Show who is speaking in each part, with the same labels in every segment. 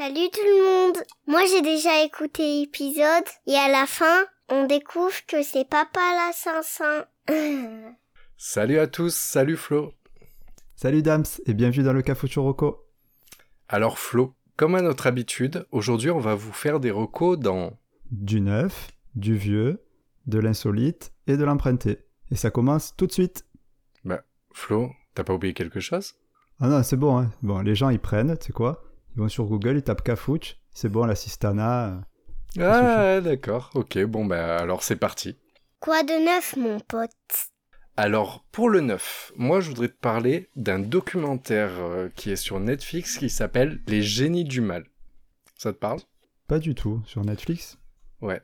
Speaker 1: Salut tout le monde Moi j'ai déjà écouté l'épisode et à la fin, on découvre que c'est papa la 500.
Speaker 2: Salut à tous, salut Flo.
Speaker 3: Salut Dams et bienvenue dans le Cafucho Rocco.
Speaker 2: Alors Flo, comme à notre habitude, aujourd'hui on va vous faire des recos dans
Speaker 3: Du neuf, du vieux, de l'insolite et de l'emprunté. Et ça commence tout de suite.
Speaker 2: Bah, Flo, t'as pas oublié quelque chose?
Speaker 3: Ah non, c'est bon, hein. Bon, les gens ils prennent, tu sais quoi? Ils vont sur Google, ils tapent Cafouche, c'est bon, l'assistana. euh,
Speaker 2: Ah, d'accord, ok, bon bah alors c'est parti.
Speaker 1: Quoi de neuf mon pote?
Speaker 2: Alors, pour le neuf, moi je voudrais te parler d'un documentaire euh, qui est sur Netflix qui s'appelle Les génies du mal. Ça te parle?
Speaker 3: Pas du tout, sur Netflix?
Speaker 2: Ouais.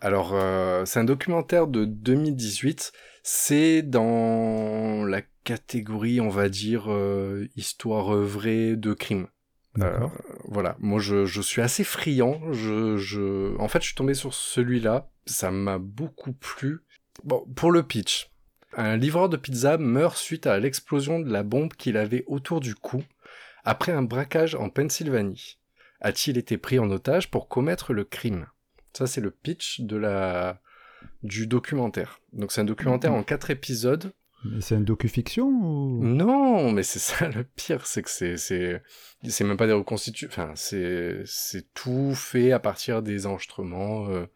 Speaker 2: Alors, euh, c'est un documentaire de 2018. C'est dans la catégorie, on va dire, euh, histoire vraie de crime. Euh, voilà, moi je, je suis assez friand. Je, je... En fait, je suis tombé sur celui-là. Ça m'a beaucoup plu. Bon, pour le pitch. Un livreur de pizza meurt suite à l'explosion de la bombe qu'il avait autour du cou après un braquage en Pennsylvanie. A-t-il été pris en otage pour commettre le crime? Ça, c'est le pitch de la... du documentaire. Donc, c'est un documentaire
Speaker 3: Mhm.
Speaker 2: en quatre épisodes
Speaker 3: Mais c'est une docu-fiction ou...
Speaker 2: non, mais c'est ça le pire, c'est que c'est c'est c'est même pas des reconstitutions, enfin c'est c'est tout fait à partir des enregistrements, euh,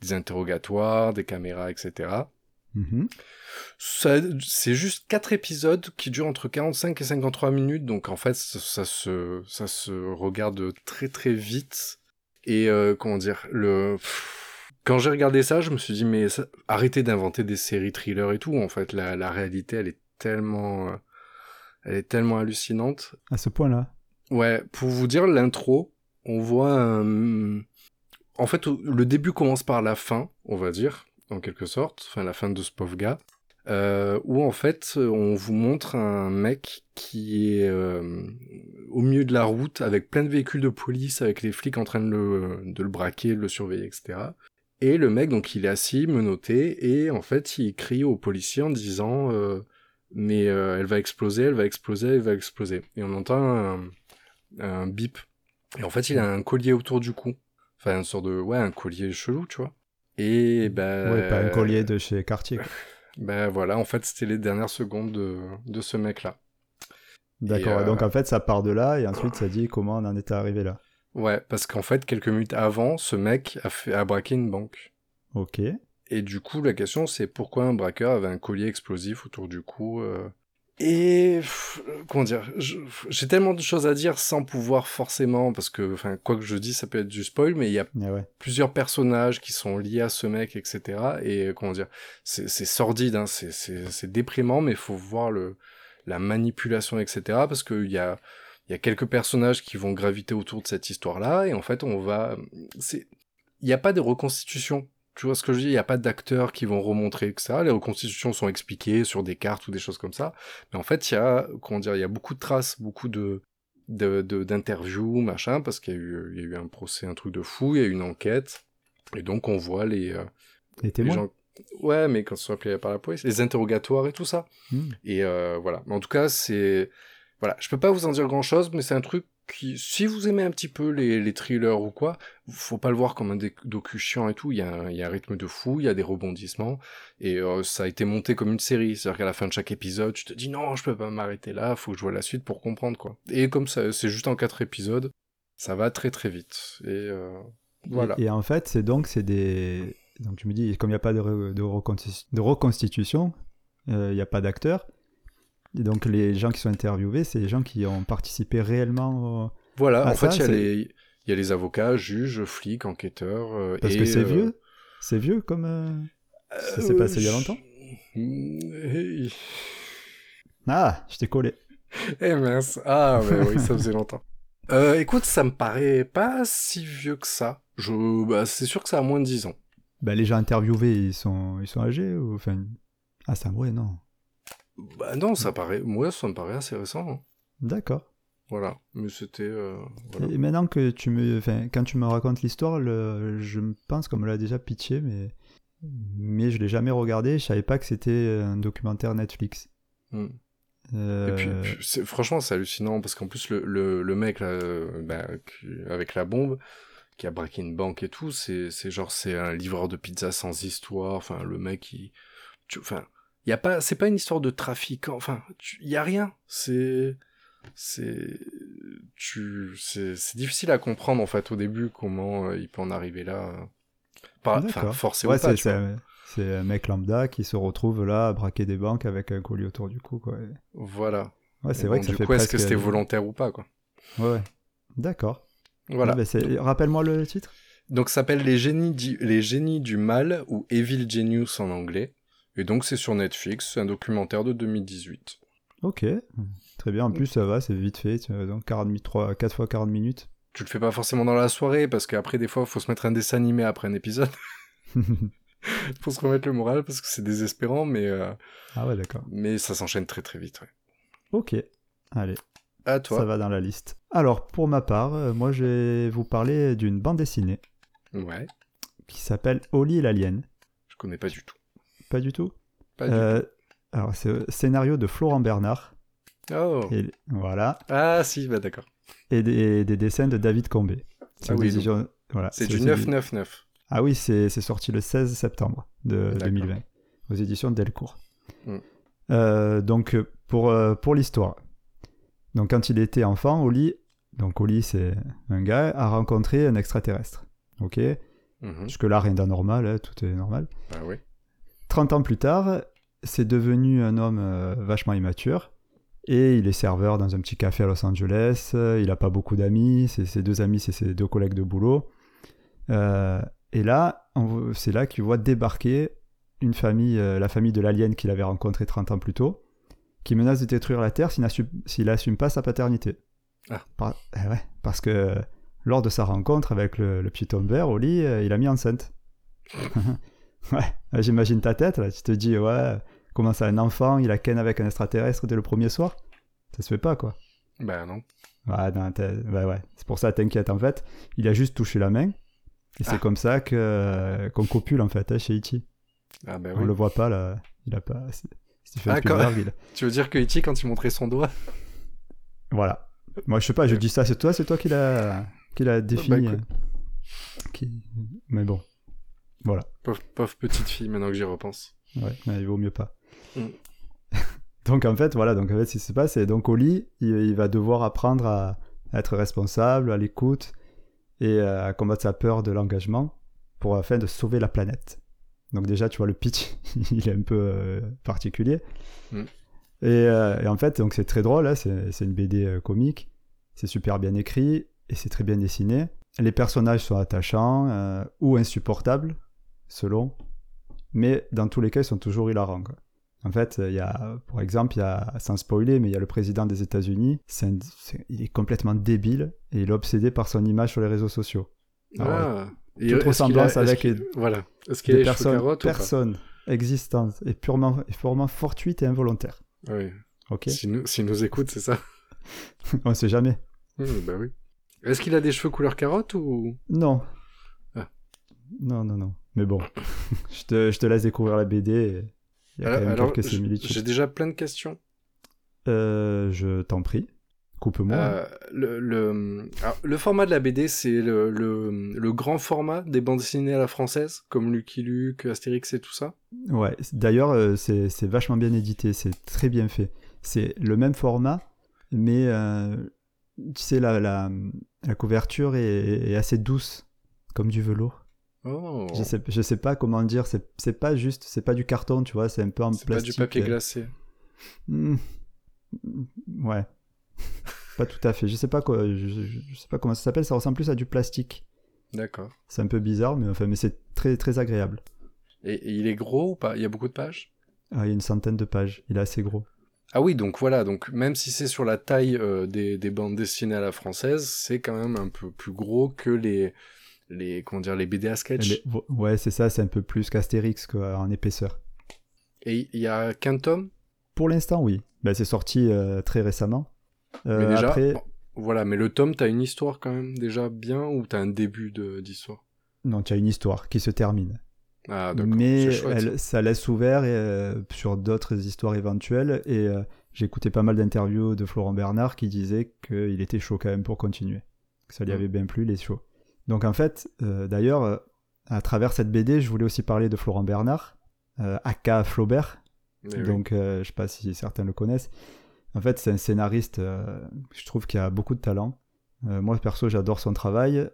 Speaker 2: des interrogatoires, des caméras, etc.
Speaker 3: Mhm.
Speaker 2: Ça, c'est juste quatre épisodes qui durent entre 45 et 53 minutes, donc en fait ça, ça se ça se regarde très très vite et euh, comment dire le quand j'ai regardé ça, je me suis dit mais ça- arrêtez d'inventer des séries thrillers et tout. En fait, la, la réalité, elle est tellement, euh, elle est tellement hallucinante.
Speaker 3: À ce point-là.
Speaker 2: Ouais, pour vous dire l'intro, on voit. En fait, le début commence par la fin, on va dire, en quelque sorte, enfin la fin de ce pauvre gars, euh, où en fait, on vous montre un mec qui est euh, au milieu de la route avec plein de véhicules de police, avec les flics en train de le, de le braquer, de le surveiller, etc. Et le mec, donc, il est assis, menotté, et en fait, il crie aux policiers en disant euh, Mais euh, elle va exploser, elle va exploser, elle va exploser. Et on entend un, un bip. Et en fait, il a un collier autour du cou. Enfin, une sorte de. Ouais, un collier chelou, tu vois. Et ben.
Speaker 3: Ouais, pas un collier de chez Cartier.
Speaker 2: Ben voilà, en fait, c'était les dernières secondes de, de ce mec-là.
Speaker 3: D'accord,
Speaker 2: euh,
Speaker 3: donc en fait ça part de là et ensuite ça dit comment on en est arrivé là.
Speaker 2: Ouais, parce qu'en fait, quelques minutes avant, ce mec a, fait, a braqué une banque.
Speaker 3: Ok.
Speaker 2: Et du coup, la question, c'est pourquoi un braqueur avait un collier explosif autour du cou euh. Et pff, comment dire J'ai tellement de choses à dire sans pouvoir forcément, parce que, enfin, quoi que je dis, ça peut être du spoil, mais il y a
Speaker 3: Ah ouais.
Speaker 2: plusieurs personnages qui sont liés à ce mec, etc. Et comment dire C'est c'est sordide, hein, c'est- c'est c'est déprimant, mais il faut voir le la manipulation, etc. Parce qu'il y a il y a quelques personnages qui vont graviter autour de cette histoire-là, et en fait, on va... c'est Il n'y a pas de reconstitution. Tu vois ce que je dis? Il n'y a pas d'acteurs qui vont remontrer, etc. Les reconstitutions sont expliquées sur des cartes ou des choses comme ça. Mais en fait, il y a, comment dire, il y a beaucoup de traces, beaucoup de de- de- d'interviews, machin, parce qu'il y, a eu- il y a eu un procès, un truc de fou, il y a eu une enquête. Et donc, on voit les... euh,
Speaker 3: Les
Speaker 2: les
Speaker 3: témoins
Speaker 2: gens... Ouais, mais quand ils sont appelés par la police, les interrogatoires et tout ça.
Speaker 3: Hmm.
Speaker 2: Et euh, voilà. Mais en tout cas, c'est. Voilà, je peux pas vous en dire grand chose, mais c'est un truc qui, si vous aimez un petit peu les, les thrillers ou quoi, faut pas le voir comme un docu chiant et tout. Il y, a un, y a un rythme de fou, il y a des rebondissements, et euh, ça a été monté comme une série. C'est-à-dire qu'à la fin de chaque épisode, tu te dis non, je peux pas m'arrêter là, faut que je vois la suite pour comprendre quoi. Et comme ça, c'est juste en quatre épisodes, ça va très très vite. Et euh, voilà.
Speaker 3: Et, en fait, c'est donc c'est des. Donc tu me dis, comme il n'y a pas de, de, reconsti- de reconstitution, euh, il n'y a pas d'acteurs. Et donc les gens qui sont interviewés, c'est les gens qui ont participé réellement. au-
Speaker 2: Voilà, en fait, il y, a les, il y a les avocats, juges, flics, enquêteurs. euh,
Speaker 3: Parce
Speaker 2: et,
Speaker 3: que c'est
Speaker 2: euh,
Speaker 3: vieux. C'est vieux comme. euh, Ça s'est
Speaker 2: euh,
Speaker 3: passé il y a longtemps
Speaker 2: je-
Speaker 3: Ah, je t'ai collé.
Speaker 2: Eh mince. Ah, ouais, oui, ça faisait longtemps. Euh, écoute, ça me paraît pas si vieux que ça. Je, bah, c'est sûr que ça a moins de 10 ans.
Speaker 3: Bah, les gens interviewés, ils sont, ils sont âgés ou enfin. Ah, ça, ouais, non.
Speaker 2: Bah non, ça paraît, moi, ça me paraît assez récent. hein.
Speaker 3: D'accord.
Speaker 2: Voilà, mais c'était, euh, voilà.
Speaker 3: Et maintenant que tu me, enfin, quand tu me racontes l'histoire, le... je pense qu'on me l'a déjà pitché, mais mais je l'ai jamais regardé. Je savais pas que c'était un documentaire Netflix.
Speaker 2: Hmm.
Speaker 3: Euh,
Speaker 2: Et puis, franchement, c'est hallucinant parce qu'en plus, le, le, le mec là, euh, bah, avec la bombe, qui a braqué une banque et tout, c'est genre, c'est un livreur de pizza sans histoire. Enfin, le mec, il. tu- Y a pas, c'est pas une histoire de trafic. Enfin, tu- y a rien. C'est. C'est. Tu. C'est c'est difficile à comprendre en fait au début comment euh, il peut en arriver là. euh. Pas, enfin,
Speaker 3: D'accord.
Speaker 2: forcé
Speaker 3: ouais,
Speaker 2: ou pas,
Speaker 3: c'est un, mec lambda qui se retrouve là à braquer des banques avec un collier autour du cou. Quoi.
Speaker 2: Voilà.
Speaker 3: Ouais, c'est vrai que ça
Speaker 2: du
Speaker 3: fait
Speaker 2: coup, est-ce
Speaker 3: presque...
Speaker 2: que c'était volontaire ou pas, quoi
Speaker 3: Ouais. D'accord.
Speaker 2: Voilà.
Speaker 3: Ouais, bah, Rappelle-moi le titre.
Speaker 2: Donc, ça s'appelle les génies, du... les génies du mal ou Evil Genius en anglais. Et donc, c'est sur Netflix. C'est un documentaire de 2018.
Speaker 3: Ok, très bien. En plus, ça va, c'est vite fait. Donc 40 minutes, 3, 4 fois 40 minutes.
Speaker 2: Tu le fais pas forcément dans la soirée parce qu'après, des fois, il faut se mettre un dessin animé après un épisode pour se remettre le moral parce que c'est désespérant, mais, euh,
Speaker 3: ah ouais, d'accord.
Speaker 2: mais ça s'enchaîne très très vite. Ouais.
Speaker 3: Ok, allez,
Speaker 2: À
Speaker 3: ça
Speaker 2: toi.
Speaker 3: va dans la liste. Alors, pour ma part, euh, moi, je vais vous parler d'une bande dessinée
Speaker 2: Ouais.
Speaker 3: qui s'appelle Oli et l'Alien.
Speaker 2: Je connais pas du tout.
Speaker 3: Pas du tout
Speaker 2: Pas du
Speaker 3: Euh, Alors, c'est scénario de Florent Bernard.
Speaker 2: Oh.
Speaker 3: Et, voilà.
Speaker 2: Ah, si, bah d'accord.
Speaker 3: Et des, des dessins de David Combé.
Speaker 2: Ah
Speaker 3: une
Speaker 2: oui,
Speaker 3: décision- voilà,
Speaker 2: C'est du
Speaker 3: c'est
Speaker 2: 999.
Speaker 3: Ah oui, c'est c'est sorti le 16 septembre de
Speaker 2: D'accord.
Speaker 3: 2020 aux éditions Delcourt.
Speaker 2: Mm.
Speaker 3: Euh, donc pour, euh, pour l'histoire. Donc quand il était enfant, Oli, donc Oli c'est un gars, a rencontré un extraterrestre. Ok?
Speaker 2: Mhm.
Speaker 3: Jusque là rien d'anormal, hein, tout est normal.
Speaker 2: Bah oui.
Speaker 3: 30 ans plus tard, c'est devenu un homme euh, vachement immature. Et il est serveur dans un petit café à Los Angeles. il n'a pas beaucoup d'amis. C'est ses deux amis, c'est ses deux collègues de boulot. Euh, et là, c'est là qu'il voit débarquer une famille, euh, la famille de l'alien qu'il avait rencontré 30 ans plus tôt, qui menace de détruire la Terre s'il n'assume, pas sa paternité.
Speaker 2: Ah.
Speaker 3: Par- eh ouais, parce que lors de sa rencontre avec le, le petit homme vert, Oli, euh, il a mis enceinte. ouais, j'imagine ta tête, là. Tu te dis, ouais, comment ça, un enfant, il a ken avec un extraterrestre dès le premier soir? Ça se fait pas, quoi.
Speaker 2: Bah non.
Speaker 3: Ouais, non, t'es- ouais. C'est pour ça, t'inquiète, en fait. Il a juste touché la main. Et c'est
Speaker 2: Ah.
Speaker 3: comme ça que, qu'on copule, en fait, hein, chez Ichi.
Speaker 2: Ah bah
Speaker 3: On
Speaker 2: oui.
Speaker 3: le voit pas, là. Il a pas...
Speaker 2: Ah, quand-
Speaker 3: Spielberg, il-
Speaker 2: Tu veux dire que E.T., quand il montrait son doigt
Speaker 3: Voilà. Moi, je sais pas, je dis ça, c'est toi, c'est toi qui l'a, qui l'a défini. euh, qui... Mais bon. Voilà.
Speaker 2: pauvre, pauvre petite fille, maintenant que j'y repense.
Speaker 3: Ouais, mais il vaut mieux pas.
Speaker 2: Mm.
Speaker 3: donc en fait, voilà, donc en fait, ce qui se passe, c'est donc Oli, il, il va devoir apprendre à, à être responsable, à l'écoute et à combattre sa peur de l'engagement pour afin de sauver la planète. Donc déjà, tu vois, le pitch, il est un peu euh, particulier.
Speaker 2: Mm.
Speaker 3: Et, euh, et en fait, donc c'est très drôle, hein, c'est c'est une BD euh, comique, c'est super bien écrit et c'est très bien dessiné. Les personnages sont attachants ou insupportables, selon mais dans tous les cas, ils sont toujours hilarants. quoi. En fait, il y a, pour exemple, il y a, sans spoiler, mais il y a le président des États-Unis, il est complètement débile et il est obsédé par son image sur les réseaux sociaux. Alors,
Speaker 2: ah. Et
Speaker 3: toute
Speaker 2: qu'il
Speaker 3: ressemblance
Speaker 2: a-
Speaker 3: avec les-
Speaker 2: Voilà. Est-ce qu'il
Speaker 3: Des
Speaker 2: cheveux
Speaker 3: personnes,
Speaker 2: carottes
Speaker 3: existantes et purement, et purement fortuites et involontaires.
Speaker 2: Oui.
Speaker 3: Ok
Speaker 2: S'il nous, écoute, c'est ça
Speaker 3: On sait jamais.
Speaker 2: Mmh, Bah oui. Est-ce qu'il a des cheveux couleur carotte ou?
Speaker 3: Non. Non, non, non. Mais bon, je, te, je te laisse découvrir la BD. Il y a quand même
Speaker 2: Alors,
Speaker 3: quelques
Speaker 2: j-
Speaker 3: similitudes.
Speaker 2: J'ai déjà plein de questions.
Speaker 3: Euh, je t'en prie. Coupe-moi.
Speaker 2: Euh, le, le, alors, le format de la BD, c'est le, grand format des bandes dessinées à la française, comme Lucky Luke, Astérix et tout ça.
Speaker 3: Ouais, d'ailleurs, euh, c'est c'est vachement bien édité, c'est très bien fait. C'est le même format, mais euh, tu sais, la, la, la couverture est, est assez douce, comme du velours.
Speaker 2: Oh.
Speaker 3: Je, sais, je sais pas comment dire, c'est pas juste, c'est pas du carton, tu vois, c'est un peu en
Speaker 2: C'est pas
Speaker 3: plastique.
Speaker 2: du papier
Speaker 3: euh,
Speaker 2: glacé.
Speaker 3: hmm, Ouais. pas tout à fait. Je sais pas quoi, je, je- je sais pas comment ça s'appelle, ça ressemble plus à du plastique.
Speaker 2: D'accord.
Speaker 3: C'est un peu bizarre, mais enfin, mais c'est très très agréable.
Speaker 2: Et, et il est gros ou pas? Il y a beaucoup de pages?
Speaker 3: Ah, il y a une centaine de pages, il est assez gros.
Speaker 2: Ah oui, donc voilà, donc même si c'est sur la taille euh, des, des bandes dessinées à la française, c'est quand même un peu plus gros que les, les, comment dire, les BD à sketch.
Speaker 3: Ouais, c'est ça, c'est un peu plus qu'Astérix en épaisseur.
Speaker 2: Et il y a qu'un tome?
Speaker 3: Pour l'instant, oui. Ben, c'est sorti euh, très récemment. Euh,
Speaker 2: Mais déjà,
Speaker 3: Après,
Speaker 2: bon, voilà, mais le tome, t'as une histoire quand même déjà bien ou t'as un début d'histoire?
Speaker 3: Non, tu as une histoire qui se termine.
Speaker 2: Ah,
Speaker 3: mais
Speaker 2: chouette, ça.
Speaker 3: elle- ça laisse ouvert et, euh, sur d'autres histoires éventuelles. Et euh, écouté pas mal d'interviews de Florent Bernard qui disait qu'il était chaud quand même pour continuer. Que ça lui
Speaker 2: Mm.
Speaker 3: avait bien plu, les shows. Donc en fait, euh, d'ailleurs, euh, à travers cette BD, je voulais aussi parler de Florent Bernard, euh, aka Flaubert.
Speaker 2: Mais oui.
Speaker 3: Donc je sais pas si certains le connaissent. En fait, c'est un scénariste, je trouve qu'il a beaucoup de talent. Moi, perso, j'adore son travail.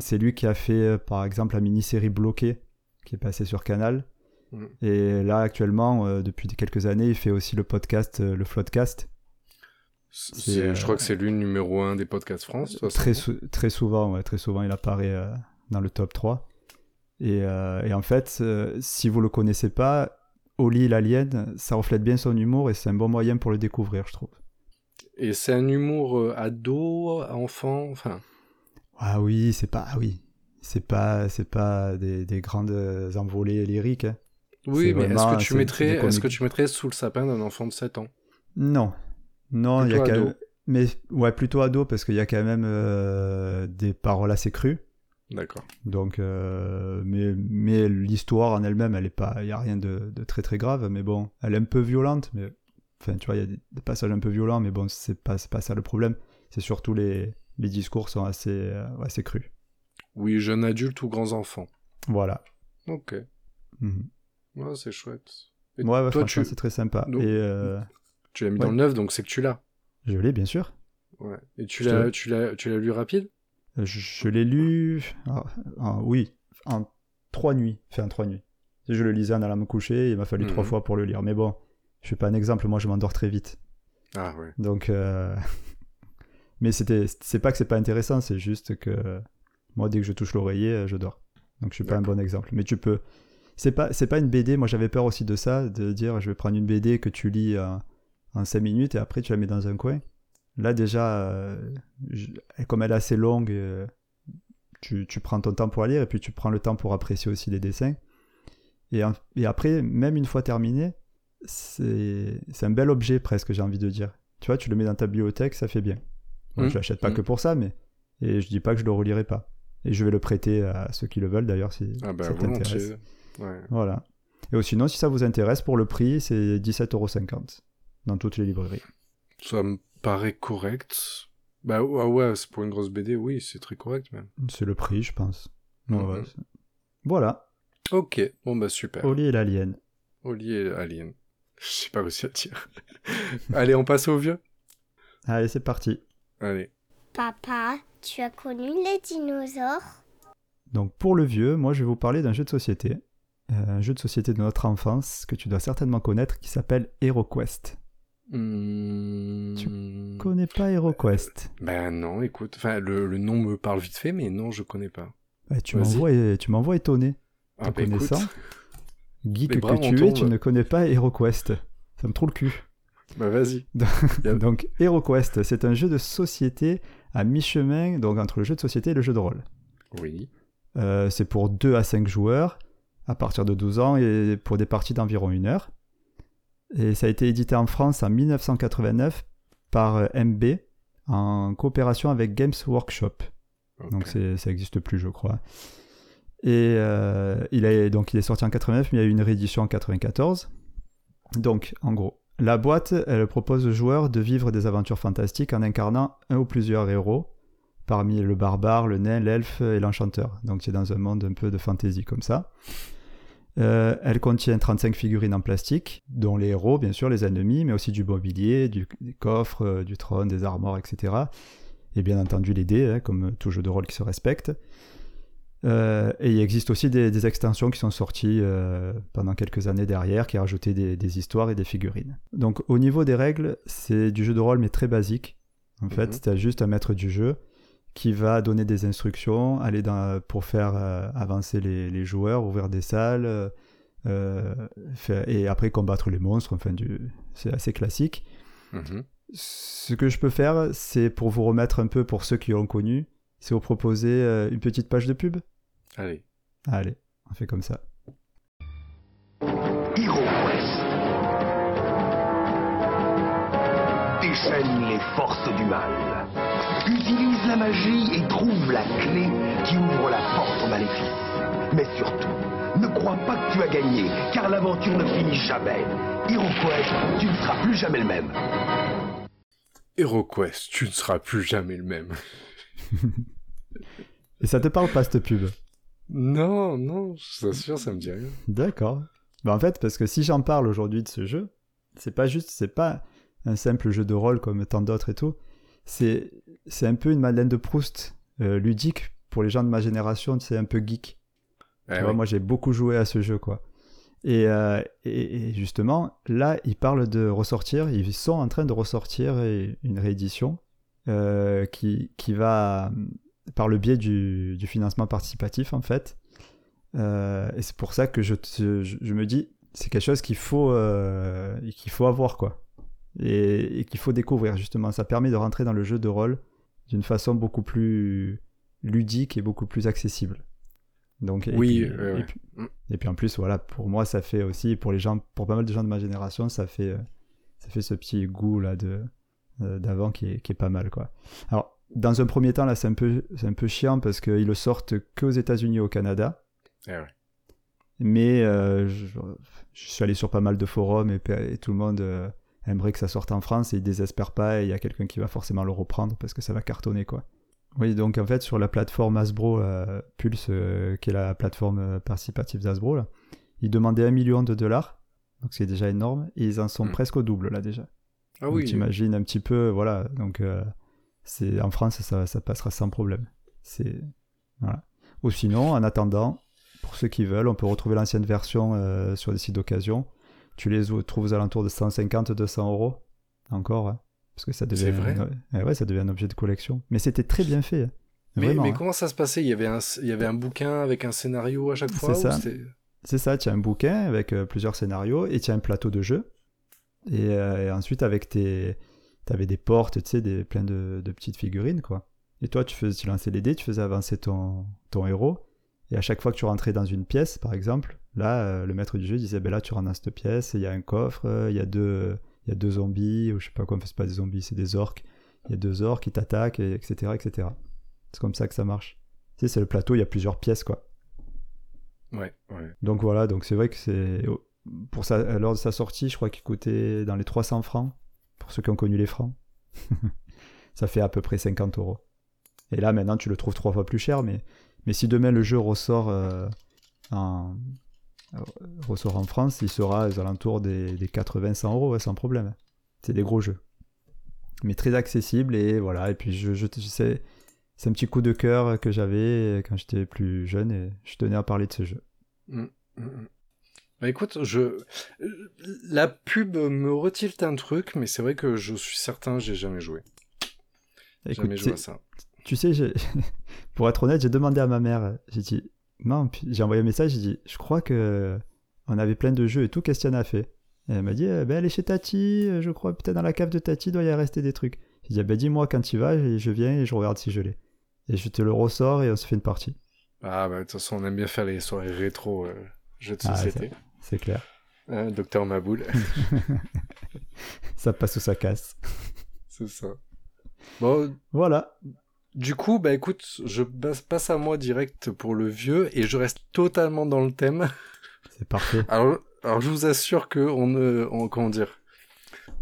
Speaker 3: C'est lui qui a fait, par exemple, la mini-série Bloqué, qui est passée sur Canal.
Speaker 2: Mm.
Speaker 3: Et là, actuellement, euh, depuis quelques années, il fait aussi le podcast, euh, le Floodcast.
Speaker 2: C'est-
Speaker 3: euh,
Speaker 2: Je crois que c'est lui le numéro un des podcasts France.
Speaker 3: Très, sou- très souvent, ouais, très souvent, il apparaît euh, dans le top 3. Et, euh, et en fait, si vous le connaissez pas, Oli l'alien, ça reflète bien son humour et c'est un bon moyen pour le découvrir, je trouve.
Speaker 2: Et c'est un humour ado, enfant, enfin.
Speaker 3: Ah oui, c'est pas, ah oui, c'est pas, c'est pas des, des grandes envolées lyriques. hein.
Speaker 2: Oui, mais est-ce que tu mettrais, est-ce que tu mettrais sous le sapin d'un enfant de 7 ans?
Speaker 3: Non, non, il y a quand même, mais ouais, plutôt ado parce qu'il y a quand même euh, des paroles assez crues.
Speaker 2: D'accord.
Speaker 3: Donc, euh, mais, mais l'histoire en elle-même, elle est pas, il y a rien de, de très très grave, mais bon, elle est un peu violente, mais enfin, tu vois, il y a des, des passages un peu violents, mais bon, c'est pas, c'est pas ça le problème. C'est surtout les, les discours sont assez, euh, assez crus.
Speaker 2: Oui, jeune adulte ou grands enfants.
Speaker 3: Voilà.
Speaker 2: Ok.
Speaker 3: Mhm.
Speaker 2: Ouais, c'est chouette. Et
Speaker 3: Ouais, ouais,
Speaker 2: toi,
Speaker 3: franchement,
Speaker 2: tu,
Speaker 3: c'est très sympa.
Speaker 2: Donc-
Speaker 3: Et euh,
Speaker 2: tu l'as mis
Speaker 3: Ouais.
Speaker 2: dans le neuf, donc c'est que tu l'as.
Speaker 3: je l'ai, bien sûr.
Speaker 2: Ouais. Et tu l'as, tu l'as, tu l'as lu rapide?
Speaker 3: Je, je l'ai lu, ah, ah, oui, en trois nuits. Enfin, en trois nuits. Je le lisais en allant me coucher, il m'a fallu
Speaker 2: Mhm.
Speaker 3: trois fois pour le lire. Mais bon, je suis pas un exemple, moi je m'endors très vite.
Speaker 2: Ah ouais.
Speaker 3: Donc, euh, mais c'était, c'est pas que c'est pas intéressant, c'est juste que moi, dès que je touche l'oreiller, euh, je dors. Donc, je suis pas un bon exemple. Mais tu peux. C'est pas, c'est pas une BD. Moi, j'avais peur aussi de ça, de dire, je vais prendre une BD que tu lis euh, en 5 minutes et après tu la mets dans un coin. Là, déjà, euh, je- comme elle est assez longue, euh, tu, tu prends ton temps pour la lire et puis tu prends le temps pour apprécier aussi les dessins. Et, en- et après, même une fois terminé, c'est un bel objet presque, j'ai envie de dire. Tu vois, tu le mets dans ta bibliothèque, ça fait bien. Bon,
Speaker 2: Mhm.
Speaker 3: Je l'achète pas
Speaker 2: Mhm.
Speaker 3: que pour ça, mais et je dis pas que je le relirai pas. Et je vais le prêter à ceux qui le veulent d'ailleurs si
Speaker 2: Ah bah
Speaker 3: ça t'intéresse.
Speaker 2: Ouais.
Speaker 3: Voilà. Et sinon, si ça vous intéresse, pour le prix, c'est 17,50€ dans toutes les librairies.
Speaker 2: Ça me paraît correct. Bah ouais, ouais, c'est pour une grosse BD, oui, c'est très correct même.
Speaker 3: C'est le prix, je pense. Ouais, voilà.
Speaker 2: Ok, bon bah super.
Speaker 3: Oli et l'alien.
Speaker 2: Oli et Alien. J'ai pas réussi à dire. Allez, on passe au vieux
Speaker 3: Allez, c'est parti.
Speaker 2: Allez.
Speaker 1: Papa, tu as connu les dinosaures?
Speaker 3: Donc pour le vieux, moi je vais vous parler d'un jeu de société. Euh, un jeu de société de notre enfance que tu dois certainement connaître qui s'appelle HeroQuest.
Speaker 2: Hmm...
Speaker 3: Connais pas HeroQuest
Speaker 2: Ben non, écoute, enfin le, le nom me parle vite fait, mais non, je connais pas.
Speaker 3: Tu m'envoies tu m'envoies étonné.
Speaker 2: Ah
Speaker 3: Te
Speaker 2: bah
Speaker 3: connaissant Geek
Speaker 2: bras
Speaker 3: que tu es, tu ne connais pas HeroQuest. Ça me trouve le cul.
Speaker 2: bah vas-y.
Speaker 3: Donc HeroQuest, c'est un jeu de société à mi-chemin donc entre le jeu de société et le jeu de rôle.
Speaker 2: Oui.
Speaker 3: Euh, c'est pour 2 à 5 joueurs à partir de 12 ans et pour des parties d'environ une heure. Et ça a été édité en France en 1989 par euh, MB en coopération avec Games Workshop.
Speaker 2: ok.
Speaker 3: Donc c'est- ça n'existe plus, je crois. Et euh, il, est, donc il est sorti en 89, mais il y a eu une réédition en 94. Donc, en gros, la boîte, elle propose aux joueurs de vivre des aventures fantastiques en incarnant un ou plusieurs héros, parmi le barbare, le nain, l'elfe et l'enchanteur. Donc c'est dans un monde un peu de fantasy comme ça. Euh, elle contient 35 figurines en plastique, dont les héros, bien sûr, les ennemis, mais aussi du mobilier, du, des coffres, euh, du trône, des armoires, etc. Et bien entendu les dés, hein, comme tout jeu de rôle qui se respecte. Euh, et il existe aussi des, des extensions qui sont sorties pendant quelques années derrière, qui rajoutaient des, des histoires et des figurines. Donc au niveau des règles, c'est du jeu de rôle mais très basique. En fait,
Speaker 2: Mhm.
Speaker 3: tu as juste un maître du jeu qui va donner des instructions, aller dans, pour faire euh, avancer les, les joueurs, ouvrir des salles, euh, euh, faire- et après combattre les monstres. Enfin, c'est assez classique.
Speaker 2: Mhm.
Speaker 3: Ce que je peux faire, c'est pour vous remettre un peu pour ceux qui l'ont connu, c'est vous proposer euh, une petite page de pub.
Speaker 2: Allez.
Speaker 3: Allez, on fait comme ça.
Speaker 4: HeroQuest. Déchaîne les forces du mal. Utilise la magie et trouve la clé qui ouvre la porte au maléfice. Mais surtout, Ne crois pas que tu as gagné, car l'aventure ne finit jamais. HeroQuest, tu ne seras plus jamais le même.
Speaker 2: HeroQuest, tu ne seras plus jamais le même.
Speaker 3: Et ça te parle pas cette pub?
Speaker 2: Non, non, je t'assure, ça me dit rien.
Speaker 3: D'accord. Bah en fait, parce que si j'en parle aujourd'hui de ce jeu, c'est pas juste, c'est pas un simple jeu de rôle comme tant d'autres et tout. C'est, c'est un peu une Madeleine de Proust euh, ludique pour les gens de ma génération, c'est un peu geek.
Speaker 2: Eh
Speaker 3: Tu vois,
Speaker 2: oui.
Speaker 3: moi j'ai beaucoup joué à ce jeu quoi. Et, euh, et- et justement, là, ils parlent de ressortir, ils sont en train de ressortir une réédition euh, qui, qui va par le biais du, du financement participatif en fait. Et c'est pour ça que je, te- je, je me dis, c'est quelque chose qu'il faut, qu'il faut avoir quoi. Et, et qu'il faut découvrir justement. Ça permet de rentrer dans le jeu de rôle d'une façon beaucoup plus ludique et beaucoup plus accessible. Donc, et
Speaker 2: Oui,
Speaker 3: puis- et puis-
Speaker 2: Mm.
Speaker 3: et puis en plus, voilà, pour moi, ça fait aussi, pour les gens, pour pas mal de gens de ma génération, ça fait, euh, ça fait ce petit goût là de euh, d'avant qui est, qui est pas mal quoi. Alors, dans un premier temps là, c'est un peu, c'est un peu chiant parce qu'ils le sortent que aux États-Unis et au Canada.
Speaker 2: Eh ouais.
Speaker 3: Mais euh, je, je suis allé sur pas mal de forums et, et tout le monde euh, aimerait que ça sorte en France et ils désespèrent pas et il y a quelqu'un qui va forcément le reprendre parce que ça va cartonner quoi. Oui, donc en fait sur la plateforme Hasbro euh, Pulse, euh, qui est la plateforme euh, participative d'Hasbro, là, ils demandaient un million de dollars, donc c'est déjà énorme, et ils en sont
Speaker 2: Mm.
Speaker 3: presque au double là déjà.
Speaker 2: Ah
Speaker 3: Donc,
Speaker 2: oui.
Speaker 3: T'imagines un petit peu, voilà. Donc, euh, c'est en France, ça, ça passera sans problème. C'est voilà. Ou sinon, en attendant, pour ceux qui veulent, on peut retrouver l'ancienne version sur des sites d'occasion. Tu les ou- trouves aux alentours de 150-200 euros. Encore, hein, parce que ça devient.
Speaker 2: Vrai
Speaker 3: ouais, ouais, ça devient un objet de collection. Mais c'était très bien fait. hein.
Speaker 2: Mais,
Speaker 3: Vraiment.
Speaker 2: mais
Speaker 3: hein.
Speaker 2: comment ça se passait? Il y, avait un, il y avait un bouquin avec un scénario à chaque fois
Speaker 3: C'est ça. C'est ça, tu as un bouquin avec euh, plusieurs scénarios et tu as un plateau de jeu. Et, euh, et ensuite, avec tes. Tu avais des portes, tu sais, des, plein de, de petites figurines, quoi. Et toi, tu, faisais, tu lançais les dés, tu faisais avancer ton, ton héros. Et à chaque fois que tu rentrais dans une pièce, par exemple, là, euh, le maître du jeu disait ben là, tu rentres dans cette pièce, il y a un coffre, euh, il y a deux, il y a deux zombies, ou je sais pas quoi, c'est pas des zombies, c'est des orques. Il y a deux orques qui t'attaquent, et etc., etc. C'est comme ça que ça marche. Tu sais, c'est le plateau, il y a plusieurs pièces, quoi.
Speaker 2: Ouais, ouais.
Speaker 3: Donc voilà, donc c'est vrai que c'est pour ça lors de sa sortie, je crois qu'il coûtait dans les 300 francs pour ceux qui ont connu les francs. ça fait à peu près 50 euros. Et là maintenant tu le trouves trois fois plus cher, mais mais si demain le jeu ressort euh, en ressort en France, il sera aux alentours des, des 80-100 euros ouais, sans problème. C'est des gros jeux, mais très accessible et voilà. Et puis je, je, je sais, c'est un petit coup de cœur que j'avais quand j'étais plus jeune et je tenais à parler de ce jeu.
Speaker 2: Mm, mm. Bah écoute, je la pub me retilte un truc, mais c'est vrai que je suis certain, j'ai jamais joué.
Speaker 3: Écoute,
Speaker 2: jamais joué à ça.
Speaker 3: tu sais, pour être honnête, j'ai demandé à ma mère, j'ai dit, non, puis j'ai envoyé un message, j'ai dit, je crois que on avait plein de jeux et tout, qu'est-ce qu'il y en a fait? Et elle m'a dit, eh ben, elle est chez Tati, euh, je crois, peut-être dans la cave de Tati, doit y rester des trucs. J'ai dit, eh ben, dis-moi quand tu vas, et je viens et je regarde si je l'ai. Et je te le ressors et on se fait une partie.
Speaker 2: Ah bah de toute façon, on aime bien faire les soirées rétro euh, jeux de
Speaker 3: Ah,
Speaker 2: société.
Speaker 3: C'est clair.
Speaker 2: Hein, Docteur Maboul,
Speaker 3: Ça passe ou ça casse.
Speaker 2: c'est ça. Bon,
Speaker 3: Voilà.
Speaker 2: Du coup, bah écoute, je passe à moi direct pour le vieux et je reste totalement dans le thème.
Speaker 3: C'est parfait.
Speaker 2: Alors, alors je vous assure que on ne, on, comment dire,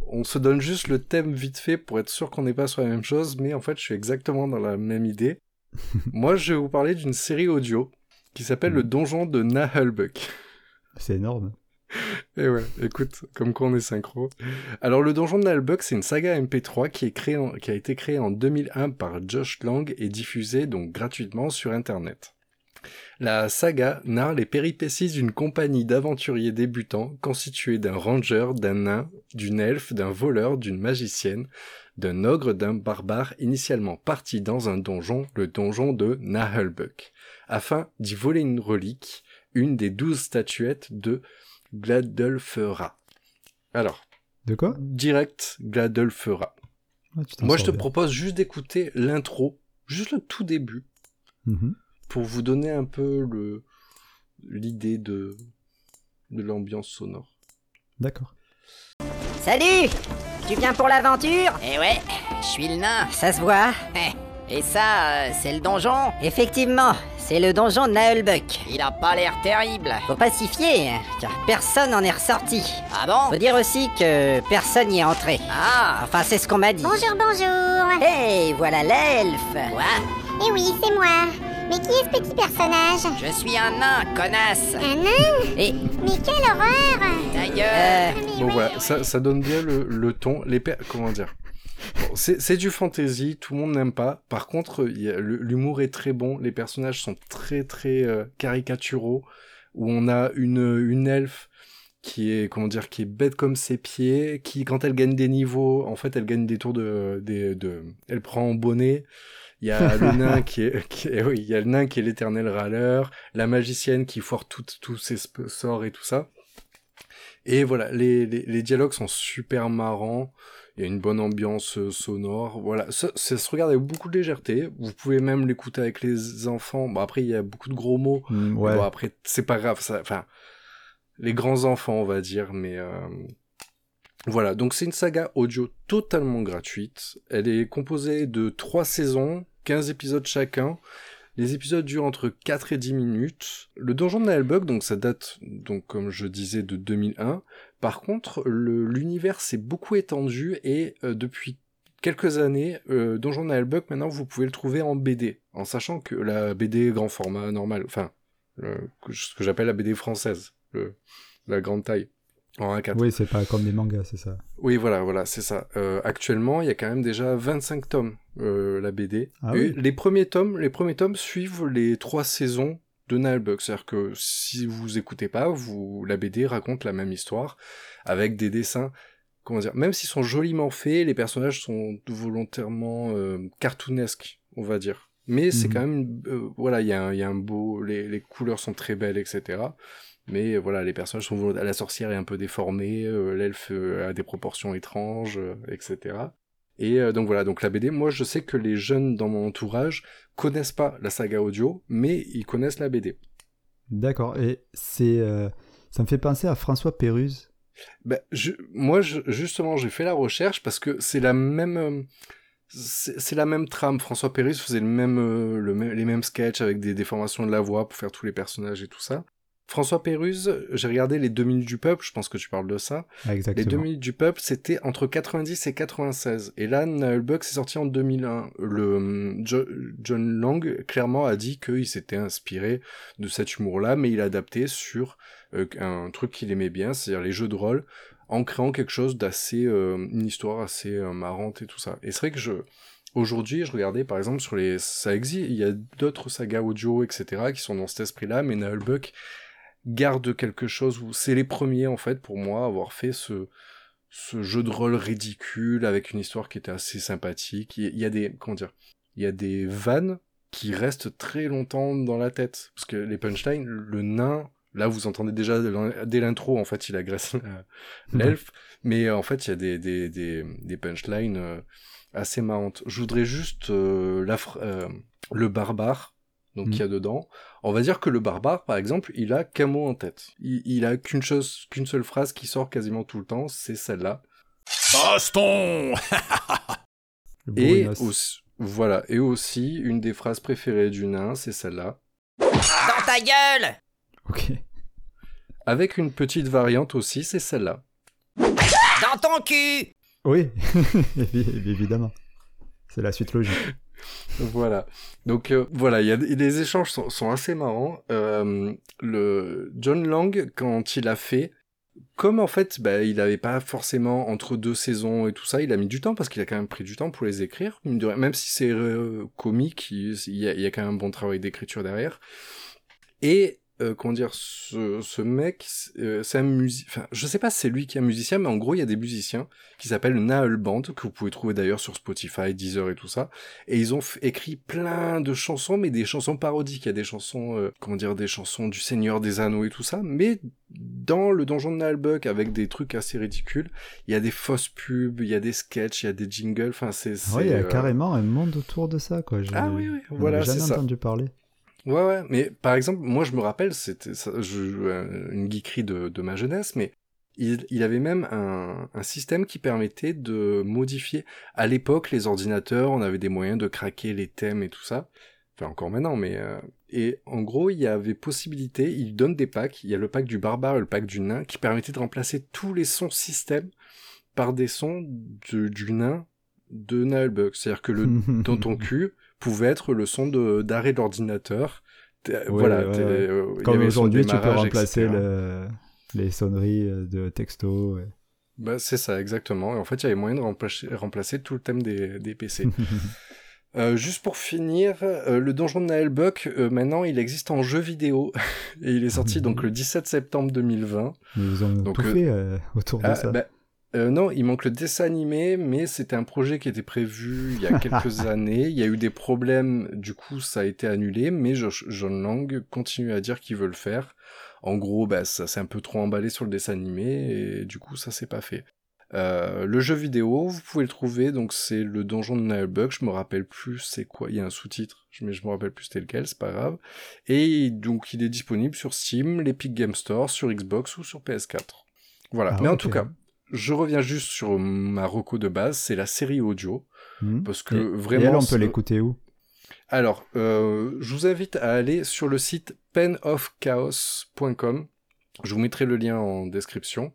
Speaker 2: on se donne juste le thème vite fait pour être sûr qu'on n'est pas sur la même chose, mais en fait, je suis exactement dans la même idée. Moi, je vais vous parler d'une série audio qui s'appelle
Speaker 3: Mhm.
Speaker 2: Le Donjon de Nahulbuck.
Speaker 3: C'est énorme.
Speaker 2: Et ouais, écoute, comme quoi on est synchro. Alors, Le Donjon de Nahulbuck, c'est une saga MP3 qui, est qui a été créée en 2001 par Josh Lang et diffusée donc gratuitement sur Internet. La saga narre les péripéties d'une compagnie d'aventuriers débutants constituée d'un ranger, d'un nain, d'une elfe, d'un voleur, d'une magicienne, d'un ogre, d'un barbare initialement parti dans un donjon, le donjon de Nahulbuck, afin d'y voler une relique, une des douze statuettes de Gladolfera. Alors,
Speaker 3: De quoi?
Speaker 2: direct Gladolfera.
Speaker 3: Ah,
Speaker 2: Moi, je te
Speaker 3: bien.
Speaker 2: propose juste d'écouter l'intro, juste le tout début,
Speaker 3: Mhm.
Speaker 2: pour vous donner un peu le l'idée de de l'ambiance sonore.
Speaker 3: D'accord.
Speaker 5: Salut Tu viens pour l'aventure? Eh ouais, je suis le nain, ça se voit. Eh, Et ça, euh, c'est le donjon? Effectivement, c'est le donjon de Naelbuck.
Speaker 6: Il a pas l'air terrible.
Speaker 5: Faut pas s'y fier, hein, car personne n'en est ressorti.
Speaker 6: Ah bon?
Speaker 5: Faut dire aussi que personne n'y est entré.
Speaker 6: Ah
Speaker 5: Enfin, c'est ce qu'on m'a dit.
Speaker 1: Bonjour, bonjour.
Speaker 5: Hey, voilà l'elfe
Speaker 6: Quoi?
Speaker 1: Eh oui, c'est moi. Mais qui est ce petit personnage?
Speaker 6: Je suis un nain, connasse.
Speaker 1: Un nain?
Speaker 5: Et,
Speaker 1: Mais quelle horreur
Speaker 6: Ta gueule.
Speaker 5: euh,
Speaker 1: Mais
Speaker 2: Bon
Speaker 1: ouais.
Speaker 2: voilà, ça, ça donne bien le, le ton. Les per- comment dire? Bon, c'est du fantasy, tout le monde n'aime pas. Par contre, l'humour est très bon, les personnages sont très très euh, caricaturaux. Où on a une une elfe qui est comment dire qui est bête comme ses pieds, qui quand elle gagne des niveaux, en fait elle gagne des tours de de, elle prend en bonnet. Il y a le nain qui est, qui est- oui, il y a le nain qui est l'éternel râleur, la magicienne qui foire tous ses sorts et tout ça. Et voilà, les, les, les dialogues sont super marrants. Il y a une bonne ambiance euh, sonore. Voilà, ça, ça se regarde avec beaucoup de légèreté. Vous pouvez même l'écouter avec les enfants. Bon, après, il y a beaucoup de gros mots.
Speaker 3: Mm, ouais.
Speaker 2: Bon, après, c'est pas grave. Ça, enfin, les grands enfants, on va dire. Mais euh, voilà, donc c'est une saga audio totalement gratuite. Elle est composée de trois saisons, 15 épisodes chacun. Les épisodes durent entre 4 et 10 minutes. Le donjon de Naelbug, donc ça date, donc comme je disais, de 2001. Par contre, l'univers s'est beaucoup étendu et euh, depuis quelques années, euh, Donjon Naelbug, maintenant vous pouvez le trouver en BD, en sachant que la BD grand format normal, enfin, le- ce que j'appelle la BD française, le- la grande taille, en A4.
Speaker 3: Oui, c'est pas comme des mangas, c'est ça.
Speaker 2: Oui, voilà, voilà, c'est ça. Euh, actuellement, il y a quand même déjà 25 tomes, euh, la BD.
Speaker 3: Ah
Speaker 2: Et
Speaker 3: oui.
Speaker 2: les premiers tomes, les premiers tomes suivent les trois saisons de Nilebug. C'est-à-dire que si vous écoutez pas, vous, la BD raconte la même histoire avec des dessins, comment dire, même s'ils sont joliment faits, les personnages sont volontairement euh, cartoonesques, on va dire. Mais c'est
Speaker 3: Mhm.
Speaker 2: quand même, euh, voilà, il y, a un- il y a un beau, les, les couleurs sont très belles, etc. Mais euh, voilà, les personnages sont volontaires. La sorcière est un peu déformée, euh, l'elfe euh, a des proportions étranges, etc. Et euh, donc voilà, donc la BD, moi je sais que les jeunes dans mon entourage connaissent pas la saga audio, mais ils connaissent la BD.
Speaker 3: D'accord. Et c'est, euh, ça me fait penser à François Péruse.
Speaker 2: Ben, je, moi, je, justement, j'ai fait la recherche parce que c'est la même, euh, c'est la même trame. François Pérus faisait le même, le même, les mêmes sketchs avec des déformations de la voix pour faire tous les personnages et tout ça. François Péruse, j'ai regardé les deux minutes du peuple, je pense que tu parles de ça.
Speaker 3: Ah,
Speaker 2: Les
Speaker 3: exactement.
Speaker 2: deux minutes du peuple, c'était entre 90 et 96. Et là, Nullbug c'est sorti en 2001. Le hum, Jo- John Lang clairement a dit qu'il s'était inspiré de cet humour-là, mais il a adapté sur euh, un truc qu'il aimait bien, c'est-à-dire les jeux de rôle, en créant quelque chose d'assez, euh, une histoire assez euh, marrante et tout ça. Et c'est vrai que je, aujourd'hui, je regardais par exemple sur les, ça existe, il y a d'autres sagas audio, etc., qui sont dans cet esprit-là, mais Nullbug garde quelque chose où c'est les premiers en fait pour moi à avoir fait ce ce jeu de rôle ridicule avec une histoire qui était assez sympathique. Il y a- des comment dire, il y a des vannes qui restent très longtemps dans la tête parce que les punchlines, le nain, là vous entendez déjà dès l'in- dès l'intro en fait il agresse euh, l'elfe, mais euh, en fait il y a des des des, des punchlines euh, assez marrantes. Je voudrais juste euh, la euh, le barbare donc
Speaker 3: Mhm.
Speaker 2: qu'il y a dedans. On va dire que le barbare, par exemple, il a qu'un mot en tête. Il, il a qu'une chose, qu'une seule phrase qui sort quasiment tout le temps, c'est celle-là.
Speaker 7: Baston
Speaker 2: Et aussi, voilà, et aussi une des phrases préférées du nain, c'est celle-là.
Speaker 6: Dans ta gueule
Speaker 3: Ok.
Speaker 2: Avec une petite variante aussi, c'est celle-là.
Speaker 6: Dans ton cul
Speaker 3: Oui, Évi- évidemment. C'est la suite logique.
Speaker 2: Voilà. Donc euh, voilà, il y a les échanges sont, sont assez marrants. Euh, le John Lang quand il a fait, comme en fait, bah, il n'avait pas forcément entre deux saisons et tout ça, il a mis du temps parce qu'il a quand même pris du temps pour les écrire. Même si c'est euh, comique, il, y a, y a quand même un bon travail d'écriture derrière. Et euh, comment dire, ce, ce mec, euh, c'est un musicien. Enfin, je sais pas si c'est lui qui est un musicien, mais en gros, il y a des musiciens qui s'appellent Naël Band, que vous pouvez trouver d'ailleurs sur Spotify, Deezer et tout ça. Et ils ont écrit plein de chansons, mais des chansons parodiques. Il y a des chansons, euh, comment dire, des chansons du Seigneur des Anneaux et tout ça. Mais dans le donjon de Nalbuck, avec des trucs assez ridicules, il y a des fausses pubs, il y a des sketchs, il y a des jingles. Enfin, c'est.
Speaker 3: Ouais, il y a
Speaker 2: euh,
Speaker 3: carrément un monde autour de ça, quoi. Je-
Speaker 2: Ah oui, oui, voilà,
Speaker 3: jamais entendu parler.
Speaker 2: Ouais, ouais, mais par exemple, moi je me rappelle, c'était ça, je une geekerie de, de ma jeunesse, mais il, il avait même un, un système qui permettait de modifier. À l'époque, les ordinateurs, on avait des moyens de craquer les thèmes et tout ça. Enfin, encore maintenant, mais... euh, Et en gros, il y avait possibilité, ils donnent des packs, il y a le pack du barbare et le pack du nain, qui permettaient de remplacer tous les sons système par des sons de- du nain de Nullbug. C'est-à-dire que le dans ton cul pouvait être le son d'arrêt de l'ordinateur. T'es-
Speaker 3: Ouais,
Speaker 2: voilà,
Speaker 3: ouais,
Speaker 2: euh,
Speaker 3: Comme aujourd'hui, tu peux remplacer le- les sonneries euh, de texto. ouais.
Speaker 2: Bah, c'est ça, exactement. Et en fait, il y avait moyen de remplacer, remplacer tout le thème des, des PC. Euh, juste pour finir, euh, le donjon de Naël Buck, euh, maintenant, il existe en jeu vidéo. Et il est sorti donc le 17 septembre 2020.
Speaker 3: Mais ils ont
Speaker 2: Donc,
Speaker 3: tout
Speaker 2: euh,
Speaker 3: fait euh, autour de
Speaker 2: Ah,
Speaker 3: ça.
Speaker 2: bah, euh, non, il manque le dessin animé, mais c'était un projet qui était prévu il y a quelques années. Il y a eu des problèmes, du coup, ça a été annulé, mais Josh- John Lang continue à dire qu'il veut le faire. En gros, bah, ça s'est un peu trop emballé sur le dessin animé, et du coup, ça s'est pas fait. Euh, le jeu vidéo, vous pouvez le trouver, donc c'est le donjon de Nullbug, je me rappelle plus c'est quoi, il y a un sous-titre, mais je me rappelle plus c'était lequel, c'est pas grave. Et donc il est disponible sur Steam, l'Epic Game Store, sur Xbox ou sur PS4. Voilà,
Speaker 3: Ah,
Speaker 2: mais en tout cas, je reviens juste sur ma reco de base, c'est la série audio,
Speaker 3: Hmm.
Speaker 2: parce que
Speaker 3: Et-
Speaker 2: vraiment...
Speaker 3: Et elle, on peut l'écouter où?
Speaker 2: Alors, euh, je vous invite à aller sur le site penofchaos.com. Je vous mettrai le lien en description.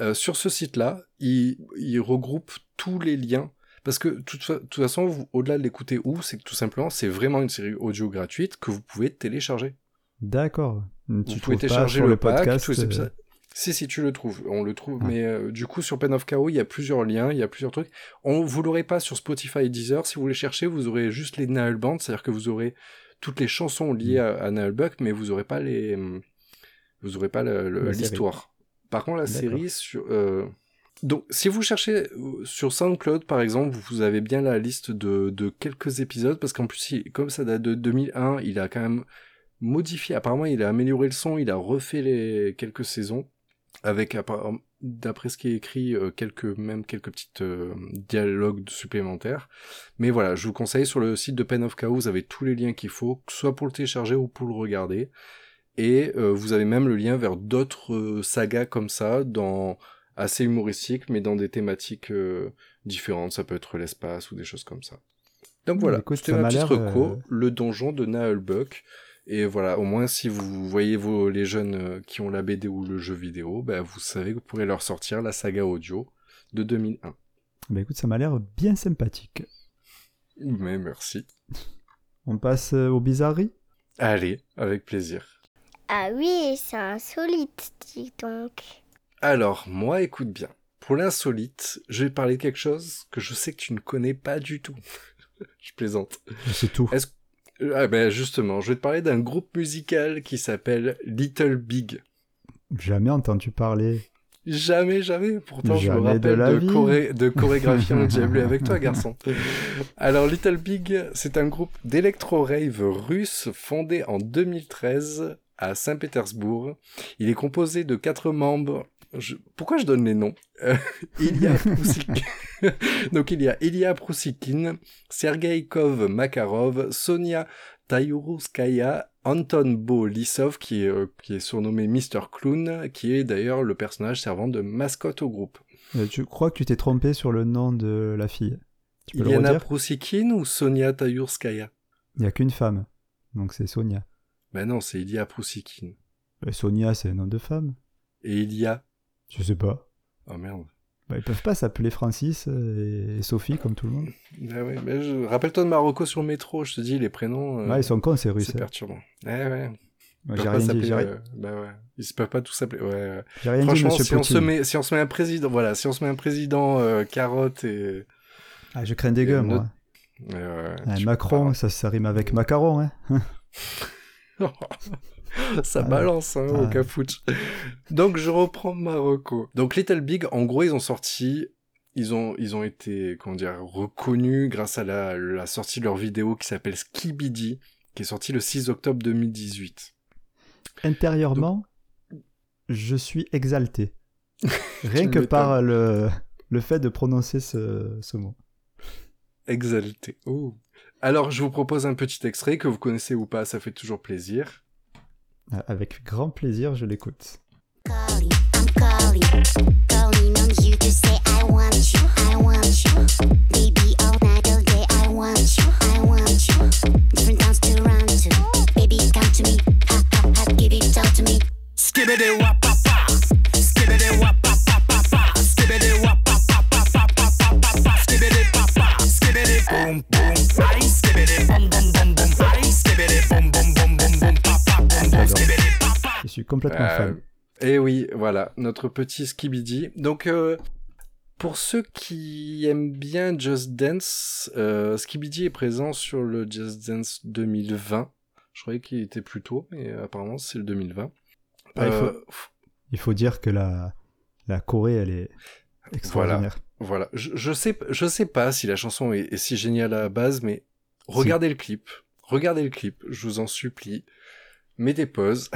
Speaker 2: Euh, sur ce site-là, il, il regroupe tous les liens. Parce que, de toute, façon, au-delà de l'écouter où, c'est que tout simplement, c'est vraiment une série audio gratuite que vous pouvez télécharger.
Speaker 3: D'accord. Tu
Speaker 2: vous pouvez télécharger le, pack,
Speaker 3: podcast
Speaker 2: tous les
Speaker 3: euh,
Speaker 2: épisodes. Si, si, tu le trouves. On le trouve. Mais euh, du coup, sur Pen of Chaos, il y a plusieurs liens, il y a plusieurs trucs. On, vous l'aurez pas sur Spotify et Deezer. Si vous les cherchez, vous aurez juste les Nail Bands, c'est-à-dire que vous aurez toutes les chansons liées
Speaker 3: Mm.
Speaker 2: à, à Nail Buck, mais vous aurez pas les, vous aurez pas l'histoire. Par contre, la série sur, euh, donc, si vous cherchez euh, sur SoundCloud, par exemple, vous avez bien la liste de, de quelques épisodes, parce qu'en plus, il- comme ça date de 2001, il a quand même modifié. Apparemment, il a amélioré le son, il a refait les quelques saisons avec d'après ce qui est écrit euh, quelques même quelques petites euh, dialogues supplémentaires. Mais voilà, je vous conseille sur le site de Pen of Chaos, vous avez tous les liens qu'il faut, que soit pour le télécharger ou pour le regarder. Et euh, vous avez même le lien vers d'autres euh, sagas comme ça, dans assez humoristiques, mais dans des thématiques euh, différentes. Ça peut être l'espace ou des choses comme ça. Donc voilà,
Speaker 3: Écoute,
Speaker 2: c'était ma petite reco, le donjon de Naelbuck. Et voilà, au moins si vous voyez vos, les jeunes euh, qui ont la BD ou le jeu vidéo, ben, vous savez que vous pourrez leur sortir la saga audio de 2001.
Speaker 3: Bah écoute, ça m'a l'air bien sympathique.
Speaker 2: Mais merci.
Speaker 3: On passe euh, aux bizarreries
Speaker 2: Allez, avec plaisir.
Speaker 1: Ah oui, c'est insolite, dis donc.
Speaker 2: Alors, moi, écoute bien. Pour l'insolite, je vais parler de quelque chose que je sais que tu ne connais pas du tout. je plaisante.
Speaker 3: C'est tout.
Speaker 2: Est-ce ah ben justement, je vais te parler d'un groupe musical qui s'appelle Little Big.
Speaker 3: Jamais entendu parler.
Speaker 2: Jamais, jamais. Pourtant, je me
Speaker 3: de
Speaker 2: rappelle de,
Speaker 3: vie.
Speaker 2: choré- de chorégraphie en diable avec toi, garçon. Alors, Little Big, c'est un groupe d'électro-rave russe fondé en 2013 à Saint-Pétersbourg. Il est composé de quatre membres. Je- Pourquoi je donne les noms? Euh, Ilya Proussikin. Donc, il y a Ilya Proussikin, Sergei Kov Makarov, Sonia Tayuruskaya, Anton Bolisov, qui est, euh, qui est surnommé Mr. Clown, qui est d'ailleurs le personnage servant de mascotte au groupe.
Speaker 3: Euh, Tu crois que tu t'es trompé sur le nom de la fille? Tu peux
Speaker 2: Iliana
Speaker 3: redire?
Speaker 2: Proussikin ou Sonia Tayurskaya?
Speaker 3: Il n'y a qu'une femme. Donc c'est Sonia.
Speaker 2: Ben non, c'est Ilya Proussikin.
Speaker 3: Euh, Sonia, c'est un nom de femme
Speaker 2: Et Ilya
Speaker 3: Je sais pas.
Speaker 2: Oh merde.
Speaker 3: Bah, ils peuvent pas s'appeler Francis et Sophie comme tout le monde.
Speaker 2: Ah ouais, mais je... Rappelle-toi de Marocco sur le métro, je te dis, les prénoms... euh,
Speaker 3: Ouais, ils sont cons, ces Russes.
Speaker 2: C'est
Speaker 3: hein.
Speaker 2: perturbant. Ouais, ouais. Ils peuvent pas s'appeler, euh, Bah ouais. Ils peuvent pas tous s'appeler... Ouais,
Speaker 3: rien
Speaker 2: Franchement, si on, se met, si on se met un président... Voilà, si on se met un président euh, carotte et...
Speaker 3: Ah, je crains des gueux, moi.
Speaker 2: autre-
Speaker 3: Ah, Macron, ça, ça rime avec macaron, hein.
Speaker 2: Ça
Speaker 3: Ah,
Speaker 2: balance, hein, au
Speaker 3: ah.
Speaker 2: cafouche. Donc, je reprends Marocco. Donc, Little Big, en gros, ils ont sorti... Ils ont, ils ont été, comment dire, reconnus grâce à la, la sortie de leur vidéo qui s'appelle Skibidi, qui est sortie le 6 octobre 2018.
Speaker 3: Intérieurement, je suis exalté. Rien que par le, le fait de prononcer ce, ce mot.
Speaker 2: Exalté. Oh. Alors, je vous propose un petit extrait que vous connaissez ou pas, ça fait toujours plaisir.
Speaker 3: Ah, avec grand plaisir, je l'écoute. Complètement
Speaker 2: Euh,
Speaker 3: fan.
Speaker 2: Et oui, voilà, notre petit Skibidi. Donc, euh, pour ceux qui aiment bien Just Dance, euh, Skibidi est présent sur le Just Dance 2020. Je croyais qu'il était plus tôt, mais apparemment c'est le 2020.
Speaker 3: Ah, il faut-
Speaker 2: Euh,
Speaker 3: Il faut dire que la, la Corée, elle est extraordinaire.
Speaker 2: Voilà, je, je sais, je sais pas si la chanson est, est si géniale à la base, mais regardez le clip, regardez le clip, je vous en supplie. Mettez pause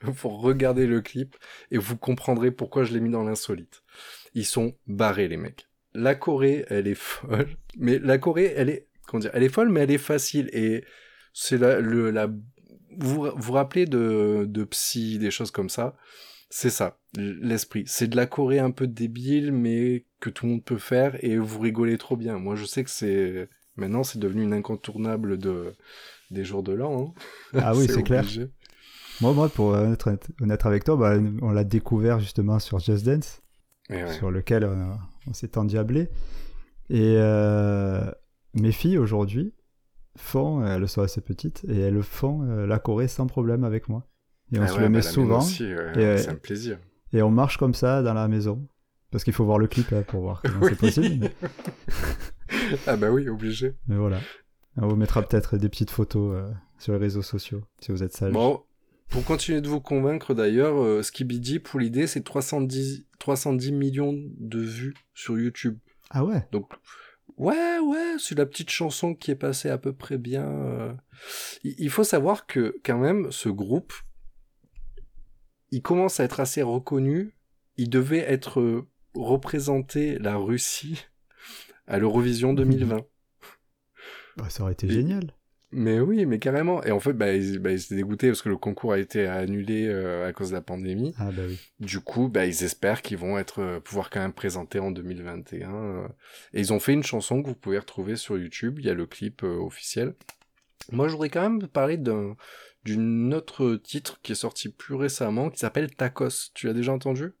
Speaker 2: pour regarder le clip et vous comprendrez pourquoi je l'ai mis dans l'insolite. Ils sont barrés les mecs. La Corée, elle est folle, mais la Corée, elle est, comment dire, elle est folle, mais elle est facile et c'est la, le, la, vous vous rappelez de, de Psy, des choses comme ça? C'est ça, l'esprit. C'est de la Corée un peu débile, mais que tout le monde peut faire et vous rigolez trop bien. Moi, je sais que c'est maintenant c'est devenu une incontournable de des jours de l'an. hein.
Speaker 3: Ah oui, c'est clair. Moi, moi, pour être honnête avec toi, bah, on l'a découvert justement sur Just Dance,
Speaker 2: ouais.
Speaker 3: sur lequel on, on s'est endiablé. Et euh, mes filles aujourd'hui font, elles sont assez petites, et elles font euh, la Corée sans problème avec moi. Et on
Speaker 2: Ah
Speaker 3: se
Speaker 2: ouais,
Speaker 3: le
Speaker 2: bah,
Speaker 3: met souvent,
Speaker 2: aussi, ouais,
Speaker 3: et, euh,
Speaker 2: c'est un plaisir.
Speaker 3: et on marche comme ça dans la maison. Parce qu'il faut voir le clip hein, pour voir comment
Speaker 2: Oui.
Speaker 3: c'est possible. Mais,
Speaker 2: ah bah oui, obligé.
Speaker 3: mais voilà. On vous mettra peut-être des petites photos euh, sur les réseaux sociaux, si vous êtes sage.
Speaker 2: Bon, pour continuer de vous convaincre d'ailleurs, euh, Skibidi, pour l'idée, c'est 310, 310 millions de vues sur YouTube.
Speaker 3: Ah ouais?
Speaker 2: Donc, ouais, ouais, c'est la petite chanson qui est passée à peu près bien. euh. Il faut savoir que, quand même, ce groupe, il commence à être assez reconnu. Il devait être euh, représenté la Russie à l'Eurovision 2020.
Speaker 3: Bah, Ça aurait été
Speaker 2: Et-
Speaker 3: génial.
Speaker 2: Mais oui, mais carrément. Et en fait, bah, ils, bah, ils étaient dégoûtés parce que le concours a été annulé euh, à cause de la pandémie.
Speaker 3: Ah bah oui.
Speaker 2: Du coup, bah, ils espèrent qu'ils vont être euh, pouvoir quand même présenter en 2021. euh. Et ils ont fait une chanson que vous pouvez retrouver sur YouTube. Il y a le clip officiel. Moi, je voudrais quand même parler d'un d'une autre titre qui est sorti plus récemment, qui s'appelle Tacos. Tu l'as déjà entendu?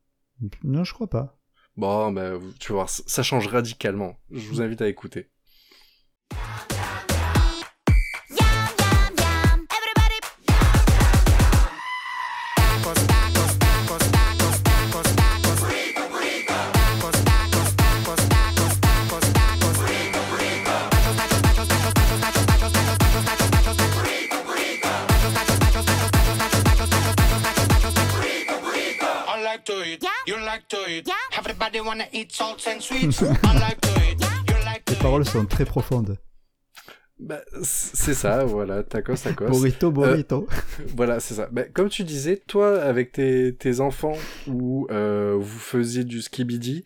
Speaker 3: Non, je crois pas.
Speaker 2: Bon, bah, tu vas voir, ça change radicalement. Je vous invite à écouter.
Speaker 3: Les paroles sont très profondes.
Speaker 2: Bah, c'est ça, voilà, Tacos, Tacos.
Speaker 3: Burrito, burrito.
Speaker 2: Voilà, c'est ça. Ben, comme tu disais, toi, avec tes, tes enfants, où euh, vous faisiez du skibidi,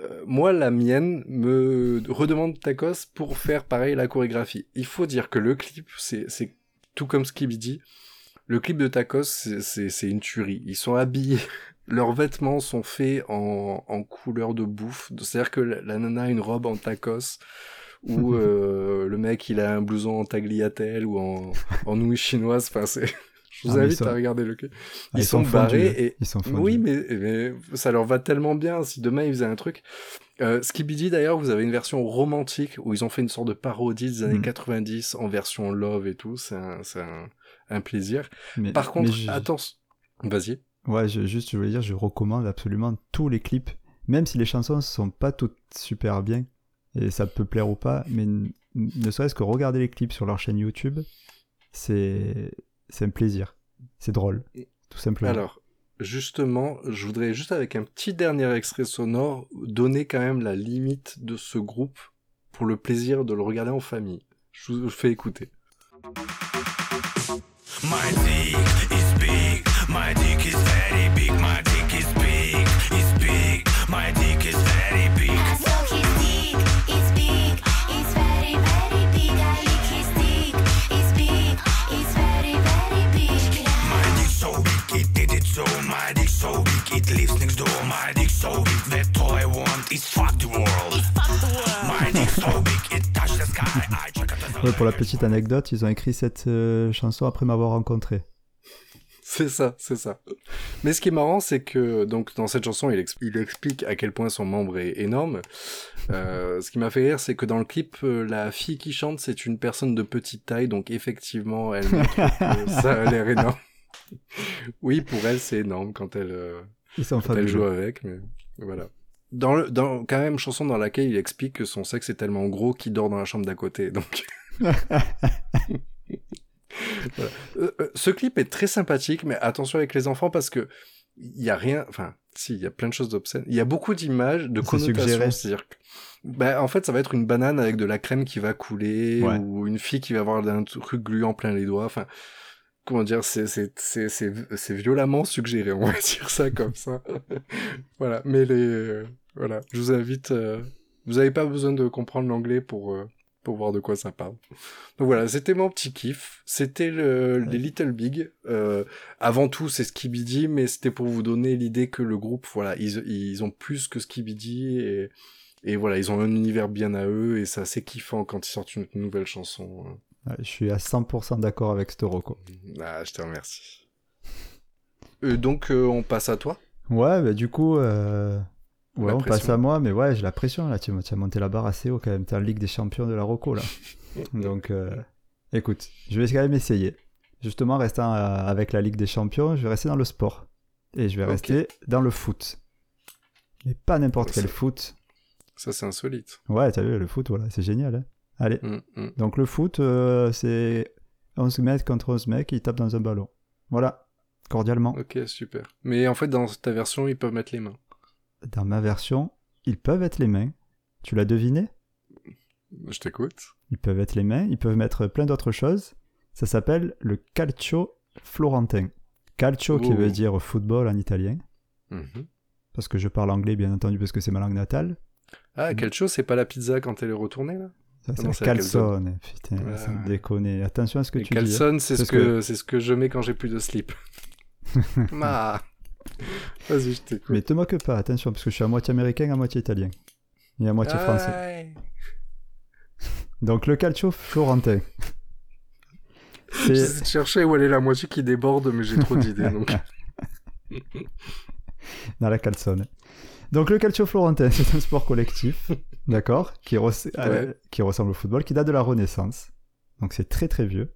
Speaker 2: euh, moi, la mienne me redemande tacos pour faire pareil la chorégraphie. Il faut dire que le clip, c'est c'est tout comme skibidi. Le clip de tacos, c'est une tuerie. Ils sont habillés, leurs vêtements sont faits en, en couleur de bouffe. C'est-à-dire que la, nana a une robe en tacos, ou euh, le mec il a un blouson en tagliatelle ou en, en nouilles chinoises. Enfin, c'est... Je vous
Speaker 3: Ah,
Speaker 2: invite
Speaker 3: ils sont-
Speaker 2: à regarder le.
Speaker 3: Ah,
Speaker 2: Ils, sont, barrés
Speaker 3: fondus.
Speaker 2: et
Speaker 3: Ils sont
Speaker 2: oui, mais, mais ça leur va tellement bien. Si demain ils faisaient un truc, euh, Skibidi d'ailleurs, vous avez une version romantique où ils ont fait une sorte de parodie des années
Speaker 3: Mm.
Speaker 2: 90 en version love et tout. C'est un, un, un plaisir.
Speaker 3: Mais-
Speaker 2: Par contre, attention, vas-y.
Speaker 3: Ouais, je, juste, je voulais dire, je recommande absolument tous les clips, même si les chansons sont pas toutes super bien, et ça peut plaire ou pas, mais ne serait-ce que regarder les clips sur leur chaîne YouTube, c'est c'est un plaisir. C'est drôle, tout simplement.
Speaker 2: Alors, justement, je voudrais juste avec un petit dernier extrait sonore donner quand même la limite de ce groupe pour le plaisir de le regarder en famille. Je vous fais écouter.
Speaker 7: My dick is big, my dick my dick is very big.
Speaker 8: So his dick is big, it's very, very big. I lick his dick, it's big, it's very, very big.
Speaker 7: My dick so big, it did it so. My dick so big, it lives next door. My dick so big, that all I want is fuck the world. My dick so big, it touched the sky. I check out the
Speaker 3: Ouais, pour la petite anecdote, ils ont écrit cette euh, chanson après m'avoir rencontré.
Speaker 2: C'est ça, c'est ça. Mais ce qui est marrant, c'est que donc dans cette chanson, il, exp- il explique à quel point son membre est énorme. Euh, ce qui m'a fait rire, c'est que dans le clip, euh, la fille qui chante, c'est une personne de petite taille, donc effectivement, elle que ça a l'air énorme. Oui, pour elle, c'est énorme quand elle, euh, quand elle joue avec, mais voilà. Dans, le, dans quand même chanson dans laquelle il explique que son sexe est tellement gros qu'il dort dans la chambre d'à côté. Donc, Voilà. Euh, euh, ce clip est très sympathique, mais attention avec les enfants parce que il y a rien. Enfin, si, il y a plein de choses d'obscènes. Il y a beaucoup d'images, de connotations. C'est-à-dire que, ben, en fait, ça va être une banane avec de la crème qui va couler
Speaker 3: Ouais.
Speaker 2: ou une fille qui va avoir un truc gluant plein les doigts. Enfin, comment dire, c'est c'est c'est c'est c'est violemment suggéré. On va dire ça comme ça. voilà. Mais les euh, voilà, je vous invite. euh, vous n'avez pas besoin de comprendre l'anglais pour euh, pour voir de quoi ça parle. Donc voilà, c'était mon petit kiff. C'était le, les Little Big. Euh, avant tout, c'est Skibidi, mais c'était pour vous donner l'idée que le groupe, voilà, ils, ils ont plus que Skibidi et, et voilà, ils ont un univers bien à eux et c'est assez kiffant quand ils sortent une nouvelle chanson.
Speaker 3: Ouais, je suis à 100% d'accord avec Storoko.
Speaker 2: Ah, je te remercie. Euh, donc, euh, on passe à toi?
Speaker 3: Ouais, bah, du coup, euh, ouais,
Speaker 2: La
Speaker 3: on
Speaker 2: pression.
Speaker 3: passe à moi, mais ouais, j'ai la pression là. Tu, tu as monté la barre assez haut quand même. T'es en Ligue des Champions de la Rocco là. Donc, euh, écoute, je vais quand même essayer. Justement, restant euh, avec la Ligue des Champions, je vais rester dans le sport. Et je vais rester dans le foot. Mais pas n'importe quel foot.
Speaker 2: Ça, c'est insolite.
Speaker 3: Ouais, t'as vu, le foot, voilà, c'est génial. hein. Allez,
Speaker 2: Mm, mm.
Speaker 3: donc le foot, euh, c'est 11 mecs contre 11 mecs, ils tapent dans un ballon. Voilà, cordialement.
Speaker 2: Ok, super. Mais en fait, dans ta version, ils peuvent mettre les mains.
Speaker 3: Dans ma version, ils peuvent être les mains. Tu l'as deviné?
Speaker 2: Je t'écoute.
Speaker 3: Ils peuvent être les mains, ils peuvent mettre plein d'autres choses. Ça s'appelle le calcio florentin. Calcio qui veut dire football en italien,
Speaker 2: Mhm.
Speaker 3: parce que je parle anglais bien entendu parce que c'est ma langue natale.
Speaker 2: Ah, quelle chose, c'est pas la pizza quand elle est retournée, là?
Speaker 3: Ça,
Speaker 2: Ah
Speaker 3: c'est calzone. Putain,
Speaker 2: Ouais.
Speaker 3: sans déconner. Attention à ce que
Speaker 2: Et
Speaker 3: tu dis. hein.
Speaker 2: Calzone, c'est ce que,
Speaker 3: que-
Speaker 2: c'est ce que je mets quand j'ai plus de slip. ah. Vas-y, je t'écoute.
Speaker 3: Mais te moque pas, attention, parce que je suis à moitié américain, à moitié italien. Et à moitié français. Donc le calcio florentin.
Speaker 2: J'essaie de chercher où elle est la moitié qui déborde, mais j'ai trop d'idées, donc.
Speaker 3: dans la calzone. Donc le calcio florentin, c'est un sport collectif, d'accord, qui, res- euh, qui ressemble au football, qui date de la Renaissance. Donc c'est très très vieux.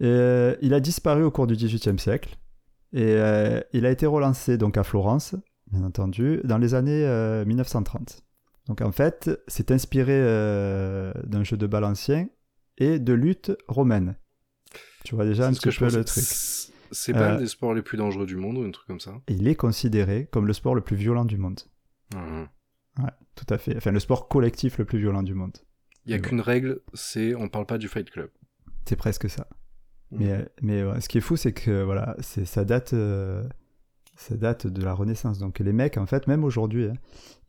Speaker 3: Et, euh, il a disparu au cours du XVIIIe siècle. Et euh, il a été relancé donc à Florence, bien entendu, dans les années euh, 1930. Donc en fait, c'est inspiré euh, d'un jeu de balle ancien et de lutte romaine. Tu vois déjà un petit peu le truc.
Speaker 2: C'est- pas
Speaker 3: Euh,
Speaker 2: un des sports les plus dangereux du monde ou un truc comme ça?
Speaker 3: il est considéré comme le sport le plus violent du monde. Ouais, tout à fait. Enfin, le sport collectif le plus violent du monde.
Speaker 2: Il y a qu'une règle, c'est on parle pas du Fight Club.
Speaker 3: C'est presque ça. Mais, euh, mais ouais, ce qui est fou, c'est que voilà, c'est, ça, date, euh, ça date de la Renaissance. Donc les mecs, en fait, même aujourd'hui, hein,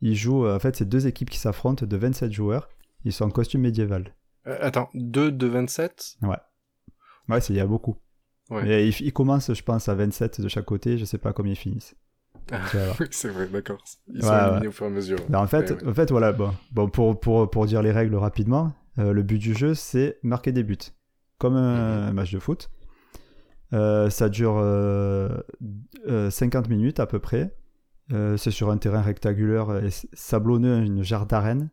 Speaker 3: ils jouent. euh, En fait, c'est deux équipes qui s'affrontent de 27 joueurs. Ils sont en costume médiéval.
Speaker 2: Euh, attends, 2 de 27
Speaker 3: Ouais. Ouais, il y a beaucoup.
Speaker 2: Ouais.
Speaker 3: Mais ils, ils commencent, je pense, à 27 de chaque côté. Je sais pas combien ils finissent.
Speaker 2: Ah, oui, c'est vrai, d'accord. Ils
Speaker 3: Ouais,
Speaker 2: sont éliminés
Speaker 3: ouais.
Speaker 2: au fur et à mesure.
Speaker 3: Ben, en fait, en fait, voilà, bon, bon pour, pour, pour dire les règles rapidement, euh, le but du jeu, c'est marquer des buts, comme un
Speaker 2: Mhm.
Speaker 3: match de foot. Euh, ça dure euh, euh, 50 minutes à peu près. Euh, c'est sur un terrain rectangulaire et sablonneux, une jarre d'arène,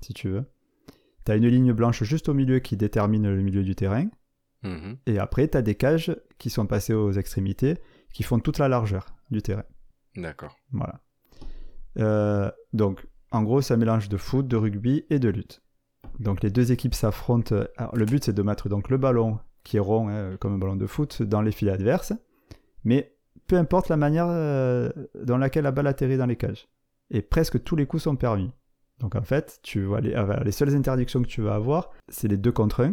Speaker 3: si tu veux. Tu as une ligne blanche juste au milieu qui détermine le milieu du terrain.
Speaker 2: Mhm.
Speaker 3: Et après, tu as des cages qui sont passées aux extrémités, qui font toute la largeur du terrain.
Speaker 2: D'accord.
Speaker 3: Voilà. Euh, donc, en gros, c'est un mélange de foot, de rugby et de lutte. Donc, les deux équipes s'affrontent. Alors, le but, c'est de mettre donc le ballon, qui est rond, hein, comme un ballon de foot, dans les filets adverses. Mais peu importe la manière euh, dans laquelle la balle atterrit dans les cages. Et presque tous les coups sont permis. Donc, en fait, tu vois, les, euh, les seules interdictions que tu vas avoir, c'est les deux contre un.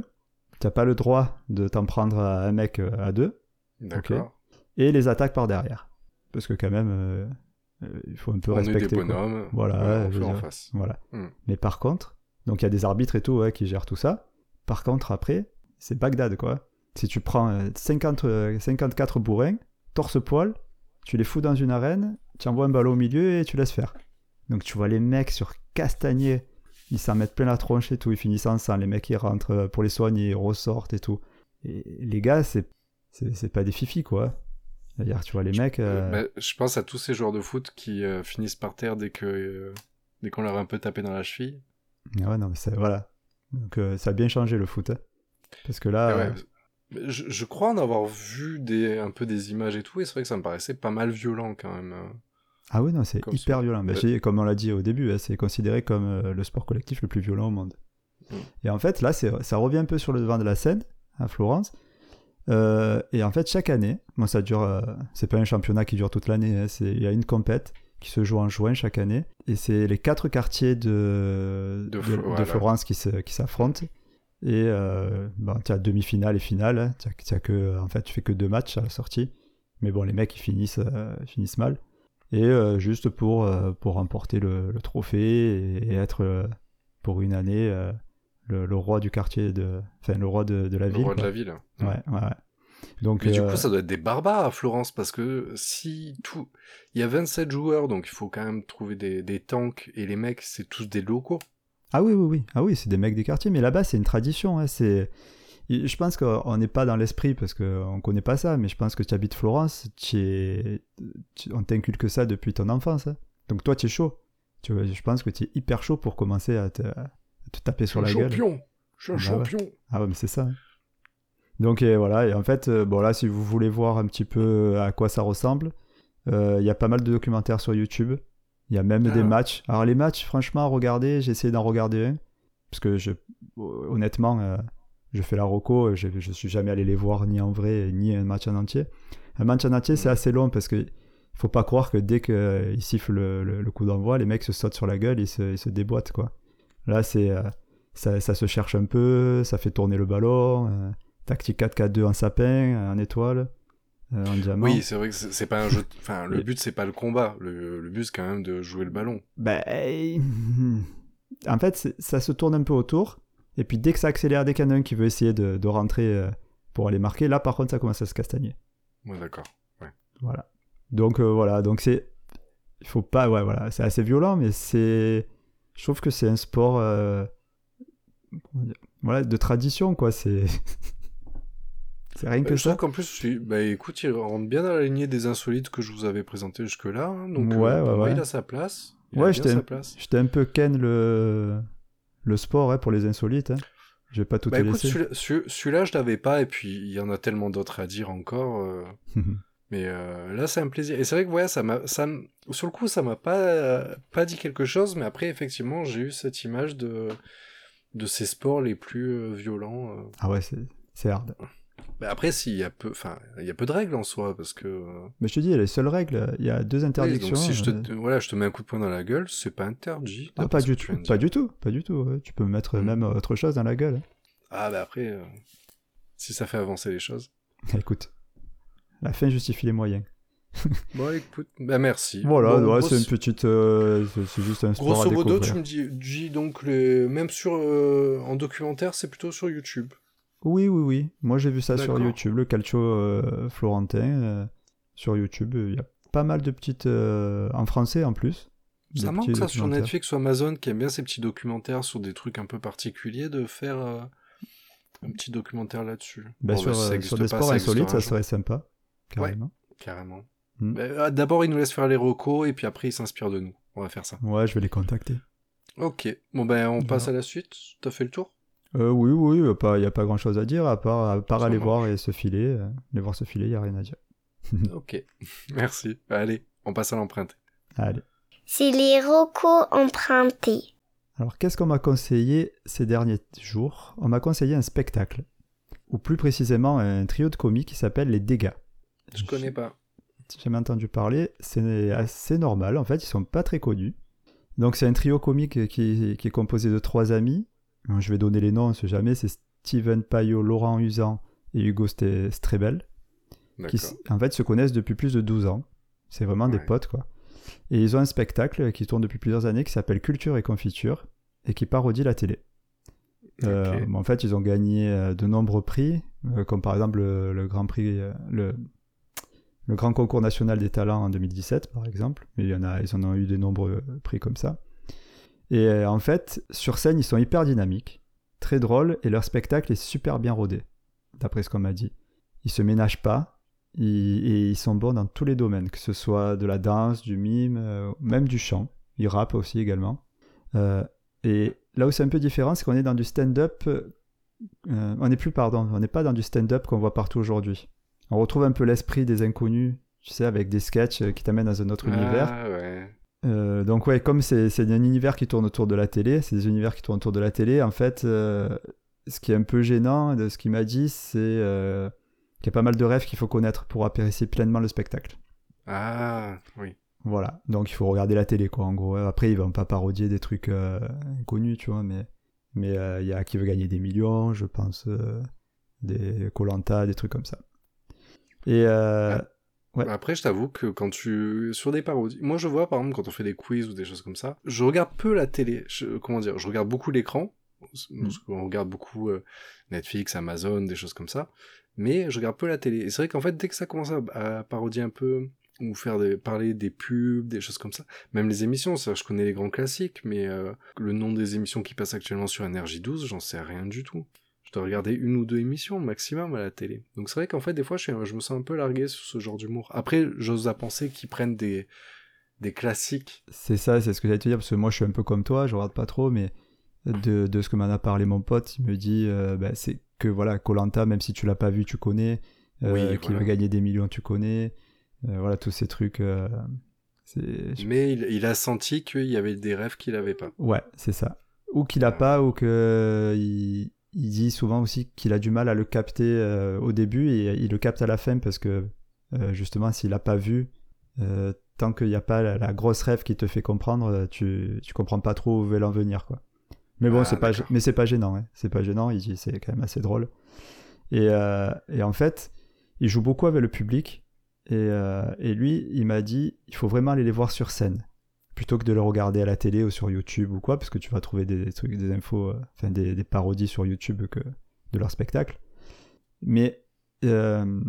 Speaker 3: Tu n'as pas le droit de t'en prendre à un mec euh, à deux
Speaker 2: D'accord.
Speaker 3: et les attaques par derrière. Parce que quand même, euh, il faut un peu
Speaker 2: On est des
Speaker 3: respecter.
Speaker 2: bonhommes.
Speaker 3: Voilà,
Speaker 2: ouais, on fait en face.
Speaker 3: Voilà.
Speaker 2: Hmm.
Speaker 3: Mais par contre, donc il y a des arbitres et tout ouais, qui gèrent tout ça. Par contre, après, c'est Bagdad, quoi. Si tu prends euh, 50, euh, 54 bourrins, torse-poil, tu les fous dans une arène, tu envoies un ballon au milieu et tu laisses faire. Donc tu vois les mecs sur castagnier, ils s'en mettent plein la tronche et tout, ils finissent en sang, les mecs ils rentrent euh, pour les soigner, ils ressortent et tout. Et les gars, c'est c'est pas des fifis, quoi. C'est-à-dire, tu vois les mecs... euh,
Speaker 2: Bah, je pense à tous ces joueurs de foot qui euh, finissent par terre dès que euh, dès qu'on leur a un peu tapé dans la cheville.
Speaker 3: Ah ouais, non, mais c'est... Voilà. Donc euh, ça a bien changé le foot. hein. Parce que là...
Speaker 2: Ouais,
Speaker 3: euh,
Speaker 2: Je, je crois en avoir vu des, un peu des images et tout, et c'est vrai que ça me paraissait pas mal violent quand même. euh.
Speaker 3: Ah oui, non, c'est
Speaker 2: Comme
Speaker 3: hyper
Speaker 2: ça.
Speaker 3: violent. Ben,
Speaker 2: Ouais.
Speaker 3: comme on l'a dit au début, hein, c'est considéré comme euh, le sport collectif le plus violent au monde.
Speaker 2: Mm.
Speaker 3: Et en fait, là, ça revient un peu sur le devant de la scène, à Florence. Et en fait, chaque année, bon, ça dure, c'est pas un championnat qui dure toute l'année, hein, il y a une compète qui se joue en juin chaque année. Et c'est les quatre quartiers de,
Speaker 2: De
Speaker 3: de,
Speaker 2: Flo-
Speaker 3: de
Speaker 2: voilà.
Speaker 3: Florence qui s'affrontent. Et euh, tu as demi-finale et finale. hein. As- que, en fait, tu fais que deux matchs à la sortie. Mais bon, les mecs, ils finissent, euh, ils finissent mal. Et euh, juste pour, euh, pour remporter le, le trophée et, et être pour une année le, le roi du quartier, de, enfin le roi de, de la
Speaker 2: Le
Speaker 3: ville.
Speaker 2: roi de la ville.
Speaker 3: Ouais, ouais, ouais. Donc,
Speaker 2: Mais du
Speaker 3: euh,
Speaker 2: coup, ça doit être des barbares à Florence, parce que si tout... Il y a 27 joueurs, donc il faut quand même trouver des, des tanks, et les mecs, c'est tous des locaux.
Speaker 3: Ah oui, oui, oui. Ah oui, c'est des mecs des quartiers. Mais là-bas, c'est une tradition. hein, C'est... Je pense qu'on n'est pas dans l'esprit parce qu'on ne connaît pas ça, mais je pense que tu habites Florence, es... on t'inculque ça depuis ton enfance. hein. Donc toi, tu es chaud. Tu vois, je pense que tu es hyper chaud pour commencer à te, à te taper sur la
Speaker 2: Je suis un
Speaker 3: gueule.
Speaker 2: champion Je suis un
Speaker 3: Bah ouais.
Speaker 2: champion
Speaker 3: Ah ouais, mais c'est ça. hein. Donc et voilà, et en fait, euh, bon là, si vous voulez voir un petit peu à quoi ça ressemble, euh, il y a pas mal de documentaires sur YouTube. Il y a même
Speaker 2: Ah.
Speaker 3: des matchs. Alors les matchs, franchement, regardez, j'ai essayé d'en regarder un. Parce que je, honnêtement, euh, je fais la roco, je, je suis jamais allé les voir ni en vrai, ni un match en entier. Un match en entier, c'est assez long parce que faut pas croire que dès qu'ils sifflent le, le- le coup d'envoi, les mecs se sautent sur la gueule, ils se, ils se déboîtent, quoi. Là, c'est... euh, ça, ça se cherche un peu, ça fait tourner le ballon. Euh, tactique 4-4-2 en sapin, en étoile, euh, en diamant.
Speaker 2: Oui, c'est vrai que c'est pas un jeu... Enfin, le but, c'est pas le combat. Le, le but, c'est quand même de jouer le ballon.
Speaker 3: Ben, en fait, ça se tourne un peu autour. Et puis dès que ça accélère, dès qu'il y en a un qui veut essayer de, de rentrer euh, pour aller marquer, là par contre ça commence à se castagner.
Speaker 2: Ouais, d'accord. Ouais.
Speaker 3: Voilà. Donc euh, voilà, donc c'est. Il faut pas. Ouais, voilà, c'est assez violent, mais c'est. Je trouve que c'est un sport. euh, Voilà, de tradition, quoi. C'est. c'est rien
Speaker 2: Bah,
Speaker 3: que
Speaker 2: je
Speaker 3: ça.
Speaker 2: trouve qu'en plus, tu- bah, écoute, il rentre bien dans la lignée des insolites que je vous avais présenté jusque-là. hein, donc,
Speaker 3: Ouais,
Speaker 2: euh, moi,
Speaker 3: ouais.
Speaker 2: il a sa place. Il
Speaker 3: Ouais, j'étais un, peu ken le, le sport hein, pour les insolites. Hein. Je vais pas tout
Speaker 2: Bah
Speaker 3: te
Speaker 2: écoute, celui-là, celui- je l'avais pas, et puis il y en a tellement d'autres à dire encore. euh, Mais euh, là, c'est un plaisir. Et c'est vrai que ouais, ça m'a, ça, sur le coup, ça m'a pas, euh, pas dit quelque chose, mais après, effectivement, j'ai eu cette image de, de ces sports les plus euh, violents. euh.
Speaker 3: ah ouais, c'est, c'est hard.
Speaker 2: Après, s'il y a peu, enfin, il y a peu de règles en soi, parce que. euh,
Speaker 3: Mais je te dis, les seules règles, il y a deux
Speaker 2: oui,
Speaker 3: interdictions.
Speaker 2: donc si je te,
Speaker 3: euh,
Speaker 2: voilà, je te mets un coup de poing dans la gueule, c'est pas interdit.
Speaker 3: ah, pas du tout, pas du tout, pas du tout. ouais. Tu peux mettre
Speaker 2: Mm.
Speaker 3: même autre chose dans la gueule.
Speaker 2: Ah bah après, euh, si ça fait avancer les choses.
Speaker 3: Écoute, la fin justifie les moyens.
Speaker 2: Bon, écoute, bah merci.
Speaker 3: Voilà,
Speaker 2: Bon,
Speaker 3: ouais,
Speaker 2: grosso-
Speaker 3: c'est une petite, euh, c'est, juste un sport
Speaker 2: Grosso modo, tu me dis, dis donc, les... même sur, euh, en documentaire, c'est plutôt sur YouTube.
Speaker 3: Oui, oui, oui. Moi, j'ai vu ça sur. YouTube, le Calcio euh, florentin. euh, sur YouTube, il y a pas mal de petites. euh, en français en plus.
Speaker 2: Ça manque ça sur. Netflix ou Amazon qui aime bien ces petits documentaires sur des trucs un peu particuliers de faire un petit documentaire là-dessus.
Speaker 3: Bah,
Speaker 2: Bon,
Speaker 3: sur,
Speaker 2: bah, si
Speaker 3: sur des
Speaker 2: pas,
Speaker 3: sports insolites,
Speaker 2: existera
Speaker 3: ça serait sympa. Carrément.
Speaker 2: Carrément.
Speaker 3: Mm.
Speaker 2: Bah, euh, D'abord, ils nous laissent faire les recos et puis après, ils s'inspirent de nous. On va faire ça.
Speaker 3: Ouais, je vais les contacter.
Speaker 2: Ok. Bon, ben, on
Speaker 3: Voilà.
Speaker 2: passe à la suite. T'as fait le tour?
Speaker 3: Euh, oui, oui, il n'y a pas grand chose à dire à part, à part
Speaker 2: Ça
Speaker 3: aller voir et se filer. euh, aller voir se filer, il n'y a rien à dire.
Speaker 2: Ok. Merci. Allez, on passe à l'empreinte.
Speaker 3: Allez.
Speaker 1: C'est les rocos empruntés.
Speaker 3: Alors, qu'est-ce qu'on m'a conseillé ces derniers jours? On m'a conseillé un spectacle, ou plus précisément un trio de comiques qui s'appelle Les Dégâts.
Speaker 2: Je connais pas.
Speaker 3: J'ai jamais entendu parler, c'est assez normal, en fait, ils sont pas très connus. Donc c'est un trio comique qui, qui est composé de trois amis. Je vais donner les noms, on sait jamais, c'est Steven Payot, Laurent Usan et Hugo Strebel, qui en fait se connaissent depuis plus de 12 ans. C'est vraiment des potes, quoi. Et ils ont un spectacle qui tourne depuis plusieurs années qui s'appelle Culture et Confiture et qui parodie la télé. Euh, en fait, ils ont gagné euh, de nombreux prix, euh, comme par exemple le, le Grand Prix, le, le Grand Concours National des Talents en 2017, par exemple. Mais il y en a, ils en ont eu de nombreux prix comme ça. Et euh, en fait, sur scène, ils sont hyper dynamiques, très drôles, et leur spectacle est super bien rodé, d'après ce qu'on m'a dit. Ils se ménagent pas, ils- et ils sont bons dans tous les domaines, que ce soit de la danse, du mime, euh, même du chant. Ils rappent aussi également. Euh, et là où c'est un peu différent, c'est qu'on est dans du stand-up euh, on n'est plus, pardon, on n'est pas dans du stand-up qu'on voit partout aujourd'hui. On retrouve un peu l'esprit des inconnus, tu sais, avec des sketchs qui t'amènent dans un autre univers.
Speaker 2: Ah ouais.
Speaker 3: Euh, donc ouais, comme c'est un univers qui tourne autour de la télé, c'est des univers qui tournent autour de la télé, en fait, euh, ce qui est un peu gênant de ce qu'il m'a dit, c'est euh, qu'il y a pas mal de rêves qu'il faut connaître pour apprécier pleinement le spectacle.
Speaker 2: Ah oui.
Speaker 3: Voilà, donc il faut regarder la télé, quoi, en gros. Après, ils vont pas parodier des trucs inconnus, tu vois, mais mais il y a qui veut gagner des millions, je pense, des Colanta, des trucs comme ça. Et euh, Ouais.
Speaker 2: Après, je t'avoue que quand tu sur des parodies, moi je vois par exemple quand on fait des quiz ou des choses comme ça, je regarde peu la télé. Je- comment dire, je regarde beaucoup l'écran parce qu'on regarde beaucoup euh, Netflix, Amazon, des choses comme ça, mais je regarde peu la télé. Et c'est vrai qu'en fait, dès que ça commence à, à parodier un peu ou faire des, parler des pubs, des choses comme ça, même les émissions, ça, je connais les grands classiques, mais euh, le nom des émissions qui passent actuellement sur Énergie 12, j'en sais rien du tout. Je dois regarder une ou deux émissions maximum à la télé. Donc c'est vrai qu'en fait, des fois, je, suis- je me sens un peu largué sur ce genre d'humour. Après, j'ose à penser qu'ils prennent des, des classiques.
Speaker 3: C'est ça, c'est ce que j'allais te dire, parce que moi je suis un peu comme toi, je regarde pas trop, mais de, de ce que m'en a parlé mon pote, il me dit, euh, bah, c'est que voilà, Colanta, même si tu l'as pas vu, tu connais, euh,
Speaker 2: Oui,
Speaker 3: qui veut gagner des millions, tu connais, Euh, voilà, tous ces trucs. euh.
Speaker 2: Mais il, il a senti qu'il y avait des rêves qu'il avait pas.
Speaker 3: Ouais, c'est ça. Ou qu'il a pas, ou que il, il dit souvent aussi qu'il a du mal à le capter euh, au début et il le capte à la fin parce que euh, justement, s'il a pas vu, euh, tant qu'il n'y a pas la, la grosse rêve qui te fait comprendre, tu, tu comprends pas trop où veut l'en venir, quoi. Mais bon,
Speaker 2: Ah,
Speaker 3: c'est pas, mais c'est pas gênant, hein. c'est pas gênant. Il dit c'est quand même assez drôle. Et, et en fait, il joue beaucoup avec le public. Et, et lui, il m'a dit, il faut vraiment aller les voir sur scène plutôt que de le regarder à la télé ou sur YouTube ou quoi, parce que tu vas trouver des, trucs, des infos, euh, enfin des, parodies sur YouTube de leur spectacle. Mais euh,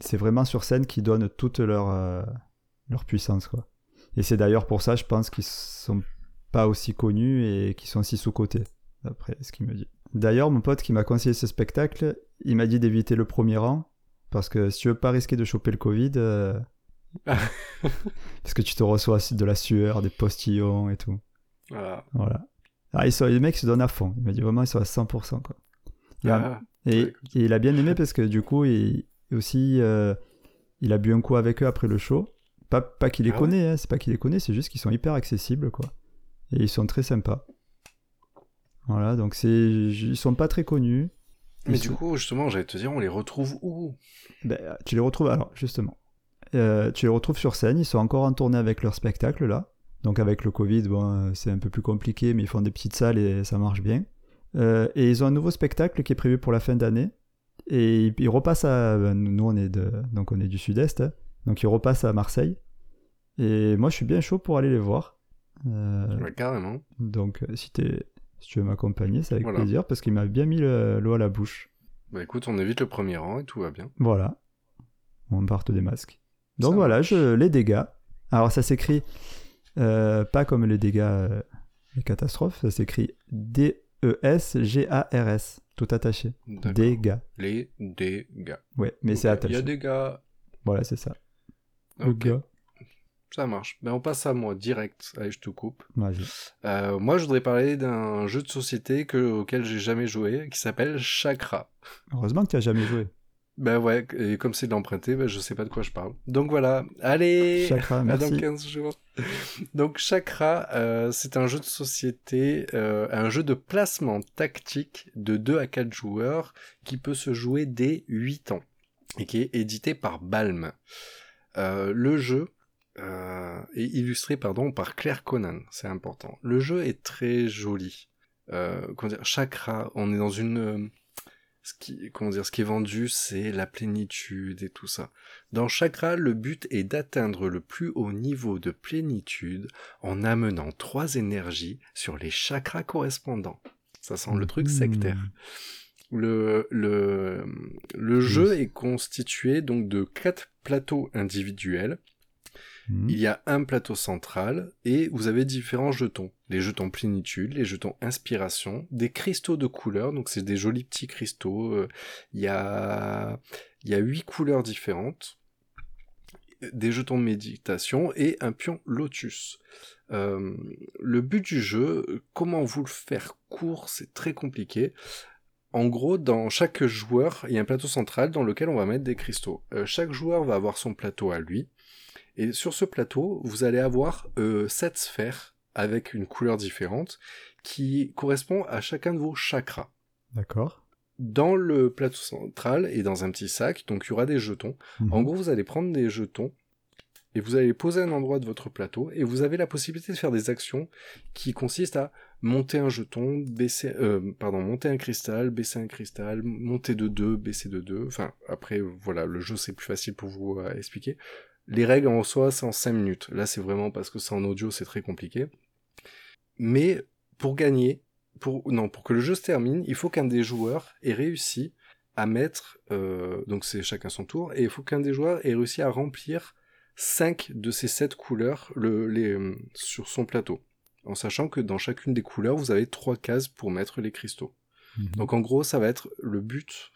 Speaker 3: c'est vraiment sur scène qu'ils donnent toute leur, euh, leur puissance, quoi. Et c'est d'ailleurs pour ça, je pense, qu'ils sont pas aussi connus et qu'ils sont si sous-cotés, d'après ce qu'il me dit. D'ailleurs, mon pote qui m'a conseillé ce spectacle, il m'a dit d'éviter le premier rang, parce que si tu veux pas risquer de choper le Covid, parce que tu te reçois de la sueur, des postillons et tout.
Speaker 2: Voilà.
Speaker 3: Voilà. Ah, ils sont, les mecs se donnent à fond. Il m'a dit vraiment, ils sont à 100%. Quoi. Il a-
Speaker 2: Ah,
Speaker 3: et,
Speaker 2: ouais,
Speaker 3: et il a bien aimé parce que du coup, il, aussi, euh, il a bu un coup avec eux après le show. Pas, pas qu'il les
Speaker 2: Ah ouais
Speaker 3: connaît, hein, c'est pas qu'il les connaît, c'est juste qu'ils sont hyper accessibles. quoi. Et ils sont très sympas. Voilà, donc c'est, ils sont pas très connus.
Speaker 2: Mais
Speaker 3: Ils
Speaker 2: du
Speaker 3: sont-
Speaker 2: coup, justement, j'allais te dire, on les retrouve où?
Speaker 3: Ben, tu les retrouves, alors justement, Euh, tu les retrouves sur scène, ils sont encore en tournée avec leur spectacle là. Donc avec le Covid, bon, euh, c'est un peu plus compliqué, mais ils font des petites salles et ça marche bien. Euh, et ils ont un nouveau spectacle qui est prévu pour la fin d'année. Et ils, repassent à. ben, nous, on est, de, donc on est du sud-est, hein. donc ils repassent à Marseille. Et moi, je suis bien chaud pour aller les voir. Euh,
Speaker 2: Ouais, Carrément.
Speaker 3: donc si, tu veux m'accompagner, c'est avec
Speaker 2: Voilà.
Speaker 3: plaisir, parce qu'il m'a bien mis le- l'eau à la bouche.
Speaker 2: Bah écoute, on évite le premier rang et tout va bien.
Speaker 3: Voilà. On parte des masques. Donc
Speaker 2: Ça
Speaker 3: voilà,
Speaker 2: marche.
Speaker 3: je, les dégâts. Alors ça s'écrit euh, pas comme les dégâts, euh, les catastrophes, ça s'écrit D-E-S-G-A-R-S, tout attaché. Dégâts.
Speaker 2: Les dégâts.
Speaker 3: Ouais, mais c'est
Speaker 2: Il y
Speaker 3: attaché.
Speaker 2: a des gars.
Speaker 3: Voilà, c'est ça. Dégâts.
Speaker 2: ça marche. Ben on passe à moi direct. Allez, je te coupe. Euh, moi, je voudrais parler d'un jeu de société que, auquel j'ai jamais joué, qui s'appelle Chakra.
Speaker 3: Heureusement que tu as jamais joué.
Speaker 2: Ben ouais, et comme c'est de l'emprunter, ben je sais pas de quoi je parle. Donc voilà, allez
Speaker 3: Chakra,
Speaker 2: à dans
Speaker 3: merci.
Speaker 2: 15 jours. Donc Chakra, euh, c'est un jeu de société, euh, un jeu de placement tactique de 2 à 4 joueurs qui peut se jouer dès 8 ans et qui est édité par Balm. Euh, le jeu est illustré pardon, par Claire Conan, c'est important. Le jeu est très joli. Chakra, on est dans une... ce qui, comment dire, ce qui est vendu, c'est la plénitude et tout ça. Dans Chakra, le but est d'atteindre le plus haut niveau de plénitude en amenant trois énergies sur les chakras correspondants. Ça sent le truc sectaire. Le, le, le jeu est constitué donc de quatre plateaux individuels.
Speaker 3: Mhm.
Speaker 2: Il y a un plateau central et vous avez différents jetons. Les jetons plénitude, les jetons inspiration, des cristaux de couleurs, donc c'est des jolis petits cristaux. euh, Il y a, il y a huit couleurs différentes, des jetons de méditation et un pion lotus. Euh, le but du jeu, comment vous le faire court, c'est très compliqué. En gros, dans chaque joueur, il y a un plateau central dans lequel on va mettre des cristaux. Euh, chaque joueur va avoir son plateau à lui. Et sur ce plateau, vous allez avoir euh, sept sphères avec une couleur différente qui correspond à chacun de vos chakras.
Speaker 3: D'accord.
Speaker 2: Dans le plateau central et dans un petit sac, donc il y aura des jetons.
Speaker 3: Mhm.
Speaker 2: En gros, vous allez prendre des jetons et vous allez les poser à un endroit de votre plateau et vous avez la possibilité de faire des actions qui consistent à monter un jeton, baisser, euh, pardon, monter un cristal, baisser un cristal, monter de 2, baisser de 2. Enfin, après, voilà, le jeu c'est plus facile pour vous à expliquer. Les règles en soi, c'est en 5 minutes. Là, c'est vraiment parce que c'est en audio, c'est très compliqué. Mais pour gagner, pour non, pour que le jeu se termine, il faut qu'un des joueurs ait réussi à mettre, euh, donc c'est chacun son tour, et il faut qu'un des joueurs ait réussi à remplir 5 de ces 7 couleurs le, les, euh, sur son plateau. En sachant que dans chacune des couleurs, vous avez 3 cases pour mettre les cristaux.
Speaker 3: Mhm.
Speaker 2: Donc en gros, ça va être le but.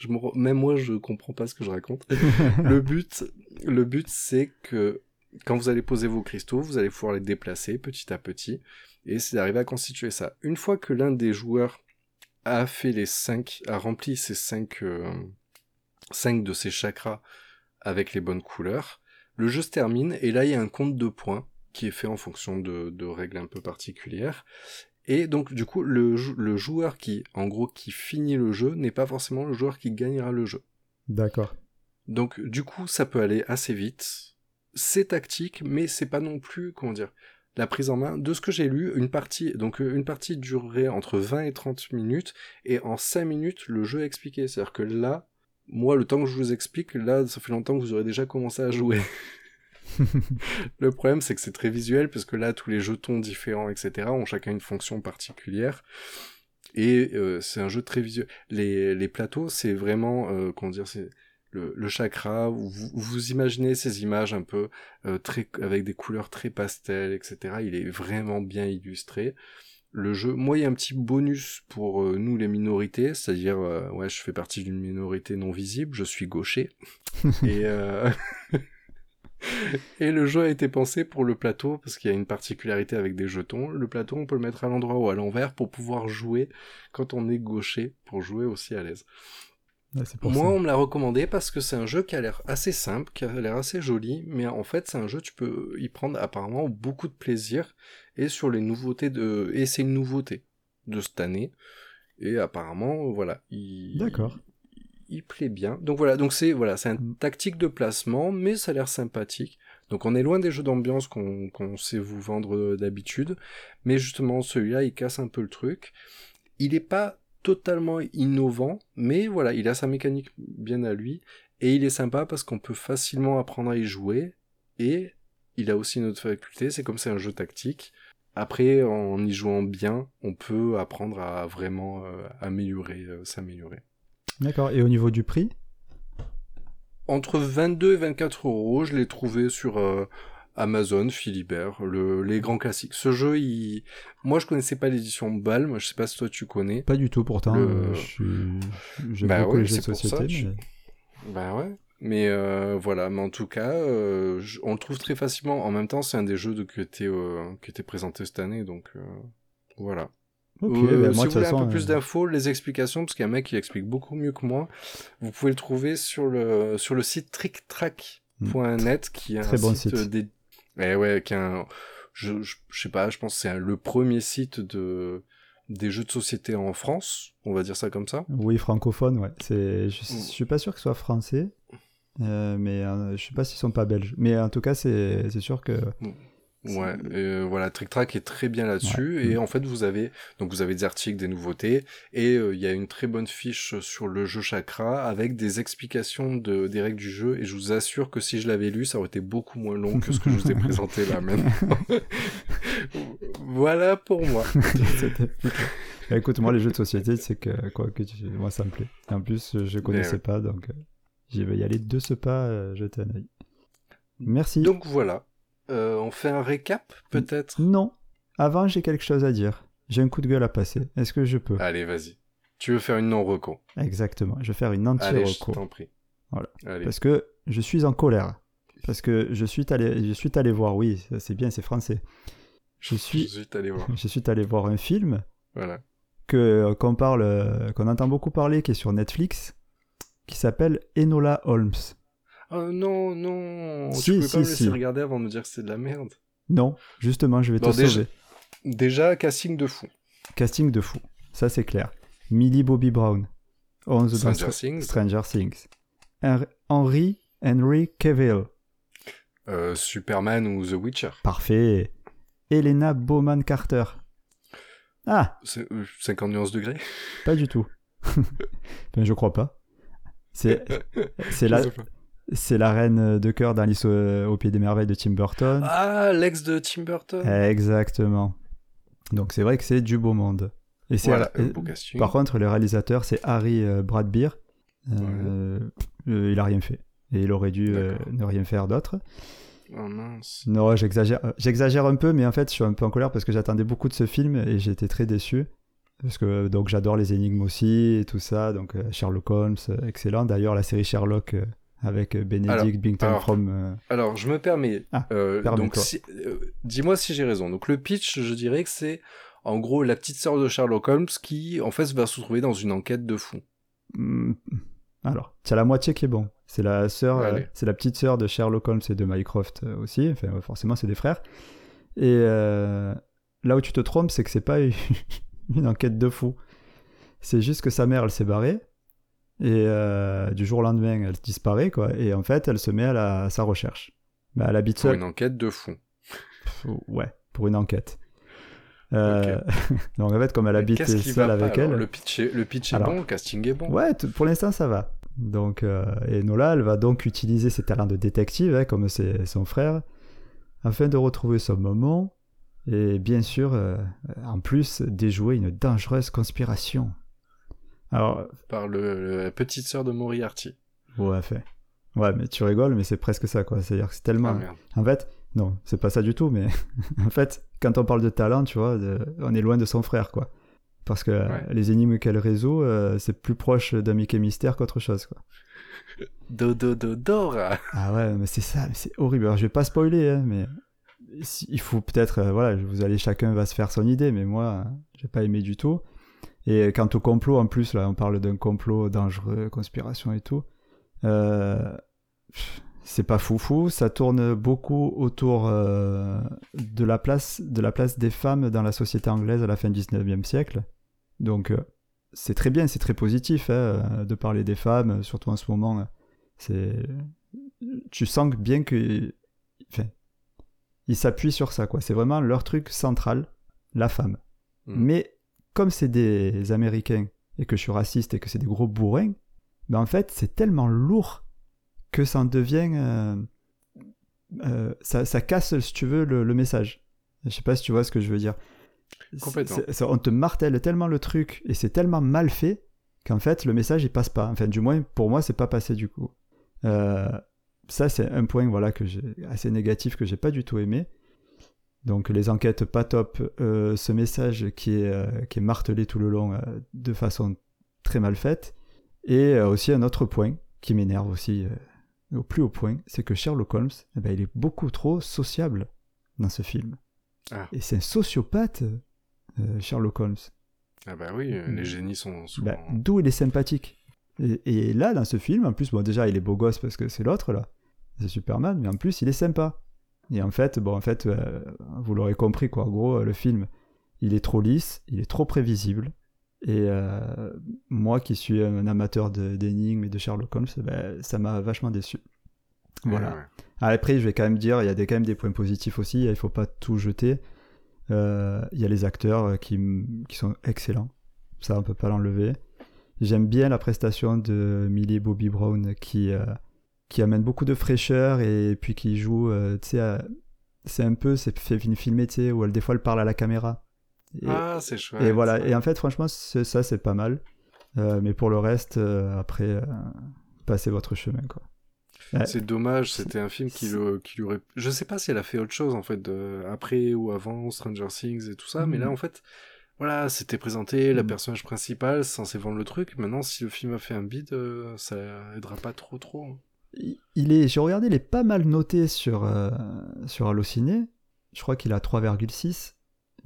Speaker 2: Je me... re- Même moi, je comprends pas ce que je raconte. le but, le but, c'est que quand vous allez poser vos cristaux, vous allez pouvoir les déplacer petit à petit, et c'est d'arriver à constituer ça. Une fois que l'un des joueurs a fait les 5, a rempli ces 5 cinq de ses chakras avec les bonnes couleurs, le jeu se termine, et là il y a un compte de points qui est fait en fonction de, de règles un peu particulières. Et donc du coup, le, jou- le joueur qui, en gros, qui finit le jeu n'est pas forcément le joueur qui gagnera le jeu.
Speaker 3: D'accord.
Speaker 2: Donc du coup, ça peut aller assez vite. C'est tactique, mais c'est pas non plus, comment dire, la prise en main. De ce que j'ai lu, une partie, donc euh, une partie durerait entre 20 et 30 minutes, et en 5 minutes, le jeu est expliqué. C'est-à-dire que là, moi, le temps que je vous explique, là, ça fait longtemps que vous aurez déjà commencé à jouer. le problème, c'est que c'est très visuel, parce que là, tous les jetons différents, etc., ont chacun une fonction particulière. Et euh, c'est un jeu très visuel. Les, les plateaux, c'est vraiment, euh, comment dire, c'est le, le chakra, où vous, vous imaginez ces images un peu euh, très avec des couleurs très pastel, etc. Il est vraiment bien illustré. Le jeu, moi, il y a un petit bonus pour euh, nous les minorités, c'est-à-dire, euh, ouais, je fais partie d'une minorité non visible, je suis gaucher, et euh, et le jeu a été pensé pour le plateau parce qu'il y a une particularité avec des jetons. Le plateau, on peut le mettre à l'endroit ou à l'envers pour pouvoir jouer quand on est gaucher, pour jouer aussi à l'aise.
Speaker 3: Ouais,
Speaker 2: Moi,
Speaker 3: ça.
Speaker 2: on me l'a recommandé parce que c'est un jeu qui a l'air assez simple, qui a l'air assez joli, mais en fait, c'est un jeu, tu peux y prendre apparemment beaucoup de plaisir, et sur les nouveautés de... Et c'est une nouveauté de cette année, et apparemment, voilà, il...
Speaker 3: D'accord.
Speaker 2: Il plaît bien. Donc voilà, donc c'est voilà, c'est un
Speaker 3: Mm.
Speaker 2: tactique de placement, mais ça a l'air sympathique. Donc on est loin des jeux d'ambiance qu'on sait vous vendre d'habitude, mais justement celui-là, il casse un peu le truc. Il est pas totalement innovant, mais voilà, il a sa mécanique bien à lui, et il est sympa parce qu'on peut facilement apprendre à y jouer, et il a aussi une autre faculté, c'est comme c'est un jeu tactique. Après, en y jouant bien, on peut apprendre à vraiment euh, améliorer, euh, s'améliorer.
Speaker 3: D'accord. Et au niveau du prix?
Speaker 2: Entre 22 et 24 euros, je l'ai trouvé sur euh, Amazon, Philibert, le, les grands classiques. Ce jeu, il... moi je connaissais pas l'édition Balm, je sais pas si toi tu connais.
Speaker 3: Pas du tout pourtant.
Speaker 2: Le-
Speaker 3: je suis- J'aime
Speaker 2: Bah ouais,
Speaker 3: les jeux de société.
Speaker 2: ça, je-
Speaker 3: mais-
Speaker 2: Bah ouais. Mais euh, voilà, mais en tout cas, euh, on le trouve très facilement. En même temps, c'est un des jeux de, qui, était, euh, qui était présenté cette année, donc voilà.
Speaker 3: Ok,
Speaker 2: Euh,
Speaker 3: bah,
Speaker 2: si
Speaker 3: moi,
Speaker 2: vous voulez
Speaker 3: façon,
Speaker 2: un peu plus
Speaker 3: euh,
Speaker 2: d'infos, les explications, parce qu'il y a un mec qui explique beaucoup mieux que moi, vous pouvez le trouver sur le, sur le site tricktrack.net, qui est
Speaker 3: Très
Speaker 2: un
Speaker 3: bon
Speaker 2: site,
Speaker 3: site.
Speaker 2: dé- Eh ouais, qui est un... je, je, je sais pas, je pense que c'est le premier site de des jeux de société en France, on va dire ça comme ça.
Speaker 3: Oui, francophone, ouais. C'est... Je, je
Speaker 2: Mm.
Speaker 3: suis pas sûr que ce soit français, euh, mais euh, je sais pas s'ils sont pas belges. Mais en tout cas, c'est, c'est sûr que.
Speaker 2: Ouais, euh, voilà, Trick Track est très bien là-dessus
Speaker 3: Ouais.
Speaker 2: et
Speaker 3: Mm.
Speaker 2: en fait vous avez donc vous avez des articles, des nouveautés et euh, il y a une très bonne fiche sur le jeu Chakra avec des explications de des règles du jeu et je vous assure que si je l'avais lu, ça aurait été beaucoup moins long que ce que je vous ai présenté là maintenant. voilà pour moi.
Speaker 3: Écoute, moi, les jeux de société, c'est que, quoi, que tu- moi, ça me plaît. En plus, je connaissais
Speaker 2: ouais.
Speaker 3: pas, donc euh, j'y vais y aller de ce pas, jeter un œil. Merci.
Speaker 2: Donc voilà, Euh, on fait un récap peut-être?
Speaker 3: Non. Avant, j'ai quelque chose à dire. J'ai un coup de gueule à passer. Est-ce que je peux?
Speaker 2: Allez, vas-y. Tu veux faire une non-reco?
Speaker 3: Exactement. Je vais faire une
Speaker 2: Allez, je
Speaker 3: anti-reco.
Speaker 2: t'en prie.
Speaker 3: Voilà.
Speaker 2: Allez.
Speaker 3: Parce que je suis en colère. Parce que je suis allé, je suis allé voir, oui, c'est bien, c'est français. Je
Speaker 2: Je
Speaker 3: suis,
Speaker 2: suis allé voir.
Speaker 3: je suis allé voir un film
Speaker 2: Voilà.
Speaker 3: que qu'on parle, euh, qu'on entend beaucoup parler, qui est sur Netflix, qui s'appelle Enola Holmes.
Speaker 2: Oh non, non.
Speaker 3: Si,
Speaker 2: tu
Speaker 3: si,
Speaker 2: pas me laisser
Speaker 3: si.
Speaker 2: regarder avant de me dire que c'est de la merde.
Speaker 3: Non, justement, je vais
Speaker 2: Bon,
Speaker 3: te
Speaker 2: déjà-
Speaker 3: sauver.
Speaker 2: Déjà, casting de fou.
Speaker 3: Casting de fou, ça c'est clair. Millie Bobby Brown, 11 dans
Speaker 2: Stranger
Speaker 3: Str-
Speaker 2: Things.
Speaker 3: Stranger Things. Hen- Henry Henry Cavill,
Speaker 2: Euh, Superman ou The Witcher.
Speaker 3: parfait. Elena Bowman Carter. Ah,
Speaker 2: C'est- euh, 50 nuances degrés.
Speaker 3: pas du tout. ben, je crois pas. C'est la. C'est la reine de cœur d'Alice au, au pied des merveilles de Tim Burton.
Speaker 2: Ah, l'ex de Tim Burton.
Speaker 3: Exactement. Donc c'est vrai que c'est du beau monde. Et c'est
Speaker 2: Voilà,
Speaker 3: et-
Speaker 2: un beau casting.
Speaker 3: par contre le réalisateur c'est Harry euh, Bradbeer. Euh, euh, il a rien fait et il aurait dû euh, ne rien faire d'autre.
Speaker 2: Oh mince.
Speaker 3: Non, j'exagère, euh, j'exagère un peu, mais en fait je suis un peu en colère parce que j'attendais beaucoup de ce film et j'étais très déçu. Parce que donc j'adore les énigmes aussi et tout ça, donc euh, Sherlock Holmes, euh, excellent. D'ailleurs la série Sherlock euh, avec euh, Benedict
Speaker 2: Alors,
Speaker 3: Bington
Speaker 2: alors,
Speaker 3: from. euh,
Speaker 2: Alors, je me permets.
Speaker 3: Ah,
Speaker 2: euh, donc, si- euh, dis-moi si j'ai raison. Donc, le pitch, je dirais que c'est en gros la petite sœur de Sherlock Holmes qui, en fait, va se retrouver dans une enquête de fou.
Speaker 3: Hmm, Alors, tu as la moitié qui est bon. C'est la sœur, c'est la petite sœur de Sherlock Holmes et de Mycroft aussi. Enfin, forcément, c'est des frères. Et là où tu te trompes, c'est que c'est pas une enquête de fou. C'est juste que sa mère, elle s'est barrée. Et euh, du jour au lendemain, elle disparaît, quoi. Et en fait, elle se met à, la- à sa recherche. Bah, elle habite
Speaker 2: Pour
Speaker 3: seule.
Speaker 2: une enquête de.
Speaker 3: Pff, Ouais, pour une enquête. Euh, Donc en fait, comme elle habite seule avec elle.
Speaker 2: Le pitch est, le pitch est
Speaker 3: Alors,
Speaker 2: bon, le casting est bon.
Speaker 3: Ouais, pour l'instant ça va. Donc, euh, et Nola, elle va donc utiliser ses talents de détective, hein, comme c'est son frère, afin de retrouver son maman et bien sûr, euh, en plus, déjouer une dangereuse conspiration. Alors,
Speaker 2: Par le, la petite sœur de Moriarty.
Speaker 3: ouais, fait. Ouais, mais tu rigoles, mais c'est presque ça, quoi. C'est-à-dire que c'est tellement.
Speaker 2: Ah.
Speaker 3: En fait, non, c'est pas ça du tout, mais en fait, quand on parle de talent, tu vois, de- on est loin de son frère, quoi. Parce que
Speaker 2: Ouais.
Speaker 3: les énigmes qu'elle résout, euh, c'est plus proche d'un Mickey Mystère qu'autre chose, quoi.
Speaker 2: Do, do, do, Dora.
Speaker 3: Ah ouais, mais c'est ça, mais c'est horrible. Alors, je vais pas spoiler, hein, mais il faut peut-être, euh, voilà, vous allez, chacun va se faire son idée, mais moi, j'ai pas aimé du tout. Et quant au complot, en plus, là, on parle d'un complot dangereux, conspiration et tout. Euh, c'est pas foufou, ça tourne beaucoup autour euh, de, la place, de la place des femmes dans la société anglaise à la fin du 19e siècle. Donc, euh, c'est très bien, c'est très positif hein, de parler des femmes, surtout en ce moment. C'est, tu sens bien que, enfin, ils s'appuient sur ça, quoi. C'est vraiment leur truc central, la femme.
Speaker 2: Mm.
Speaker 3: Mais comme c'est des Américains et que je suis raciste et que c'est des gros bourrins, ben en fait, c'est tellement lourd que ça en devient, euh, euh, ça, ça casse, si tu veux, le, le message. Je sais pas si tu vois ce que je veux dire.
Speaker 2: Complètement.
Speaker 3: On te martèle tellement le truc et c'est tellement mal fait qu'en fait le message il passe pas. Enfin, du moins pour moi, c'est pas passé du coup. Euh, ça, c'est un point voilà que assez négatif que j'ai pas du tout aimé. Donc les enquêtes pas top, euh, ce message qui est euh, qui est martelé tout le long euh, de façon très mal faite. Et aussi un autre point qui m'énerve aussi au plus haut point, c'est que Sherlock Holmes, eh ben, il est beaucoup trop sociable dans ce film.
Speaker 2: Ah.
Speaker 3: Et c'est un sociopathe, Sherlock Holmes.
Speaker 2: Ah bah oui, les génies sont souvent...
Speaker 3: Bah, D'où il est sympathique. Et, et là, dans ce film, en plus, bon, déjà, il est beau gosse parce que c'est l'autre, là. C'est Superman, mais en plus, il est sympa. Et en fait, bon, en fait, euh, vous l'aurez compris, quoi. En gros, euh, le film, il est trop lisse, il est trop prévisible. Et euh, moi, qui suis un amateur d'énigmes et de Sherlock Holmes, ben, ça m'a vachement déçu. Voilà.
Speaker 2: Ouais, ouais.
Speaker 3: Après, je vais quand même dire, il y a des, quand même des points positifs aussi, il faut pas tout jeter. Euh, Il y a les acteurs qui, qui sont excellents, ça on peut pas l'enlever. J'aime bien la prestation de Millie Bobby Brown qui, qui amène beaucoup de fraîcheur et puis qui joue, euh, tu sais, c'est un peu, c'est fait filmé, tu sais, où elle, des fois elle parle à la caméra. Et,
Speaker 2: Ah, c'est chouette.
Speaker 3: et voilà, et en fait, franchement, ça c'est pas mal. Euh, mais pour le reste, euh, après, passez votre chemin, quoi. Ouais.
Speaker 2: C'est dommage, c'était un film qui, le, qui lui aurait... Je sais pas si elle a fait autre chose, en fait, de... après ou avant Stranger Things et tout ça, mais là,
Speaker 3: Mhm.
Speaker 2: en fait, voilà, c'était présenté, la
Speaker 3: Mhm.
Speaker 2: personnage principal, censé vendre le truc. Maintenant, si le film a fait un bide, ça aidera pas trop, trop. Hein.
Speaker 3: Il- est, j'ai regardé, il est pas mal noté sur, euh, sur Allociné. Je crois qu'il a 3,6.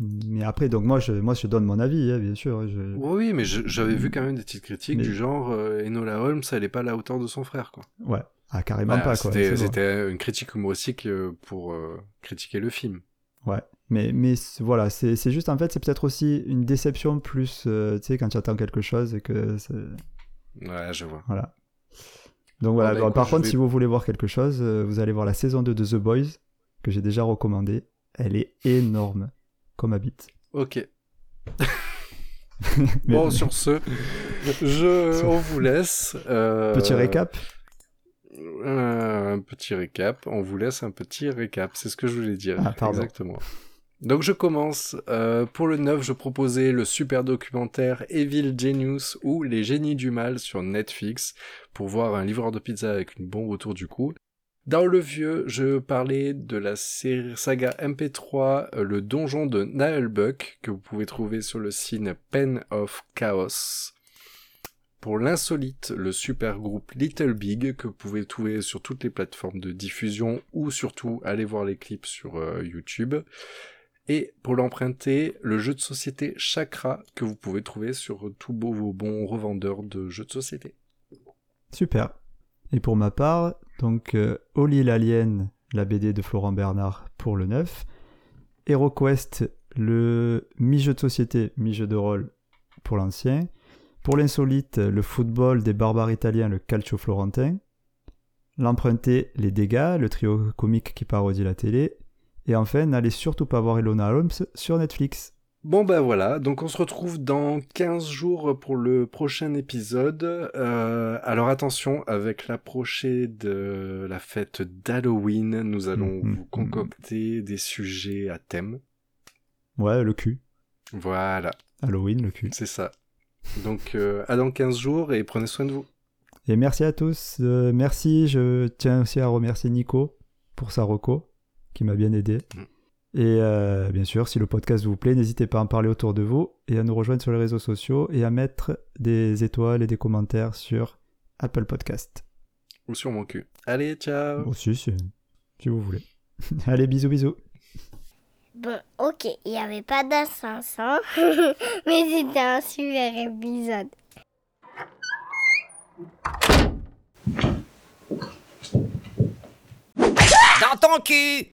Speaker 3: Mais après, donc moi, je, moi, je donne mon avis, hein, bien sûr. Je...
Speaker 2: Oui, mais j'avais vu quand même des petites critiques
Speaker 3: Mais-
Speaker 2: du genre euh, Enola Holmes, elle est pas à la hauteur de son frère, quoi.
Speaker 3: Ouais, ah, carrément
Speaker 2: Bah,
Speaker 3: pas, quoi.
Speaker 2: C'était une critique humoristique euh, pour euh, critiquer le film.
Speaker 3: Ouais, mais, mais voilà, c'est juste, en fait, c'est peut-être aussi une déception plus, euh, tu sais, quand tu attends quelque chose et que...
Speaker 2: Ouais, je vois.
Speaker 3: Voilà. Donc voilà,
Speaker 2: bah,
Speaker 3: bon,
Speaker 2: écoute,
Speaker 3: par contre,
Speaker 2: vais-
Speaker 3: si vous voulez voir quelque chose, euh, vous allez voir la saison 2 de The Boys, que j'ai déjà recommandé. Elle est énorme, comme habite.
Speaker 2: Ok. Bon, sur ce, je, on vous laisse. euh,
Speaker 3: Petit récap
Speaker 2: un petit récap. On vous laisse un petit récap. C'est ce que je voulais dire.
Speaker 3: Ah.
Speaker 2: Exactement. Donc je commence. Euh, pour le 9, je proposais le super documentaire Evil Genius ou Les génies du mal sur Netflix pour voir un livreur de pizza avec une bombe autour du cou. Dans le vieux, je parlais de la saga MP3 euh, Le donjon de Naelbuck que vous pouvez trouver sur le site Pen of Chaos. Pour l'insolite, le super groupe Little Big que vous pouvez trouver sur toutes les plateformes de diffusion ou surtout aller voir les clips sur euh, YouTube. Et pour l'emprunter, le jeu de société Chakra que vous pouvez trouver sur tous vos bons revendeurs de jeux de société.
Speaker 3: Super. Et pour ma part, donc euh, Oli l'Alien, la BD de Florent Bernard pour le 9. HeroQuest, le mi-jeu de société, mi-jeu de rôle pour l'ancien. Pour l'insolite, le football des barbares italiens, le calcio florentin. L'emprunté, les dégâts, le trio comique qui parodie la télé. Et enfin, n'allez surtout pas voir Elona Holmes sur Netflix.
Speaker 2: Bon ben voilà, donc on se retrouve dans 15 jours pour le prochain épisode. Euh, alors attention, avec l'approcher de la fête d'Halloween, nous allons
Speaker 3: Mhm,
Speaker 2: vous concocter des sujets à thème.
Speaker 3: Ouais, le cul.
Speaker 2: Voilà,
Speaker 3: Halloween, le cul.
Speaker 2: c'est ça. Donc euh, à dans 15 jours et prenez soin de vous.
Speaker 3: Et merci à tous. Euh, merci, je tiens aussi à remercier Nico pour sa reco, qui m'a bien aidé.
Speaker 2: Mm.
Speaker 3: Et euh, bien sûr, si le podcast vous plaît, n'hésitez pas à en parler autour de vous et à nous rejoindre sur les réseaux sociaux et à mettre des étoiles et des commentaires sur Apple Podcast.
Speaker 2: Ou sur mon cul. Allez, ciao
Speaker 3: Aussi, si, si vous voulez. Allez, bisous, bisous.
Speaker 1: Bon, ok, il n'y avait pas d'assassin, mais c'était un super épisode.
Speaker 6: Dans ton cul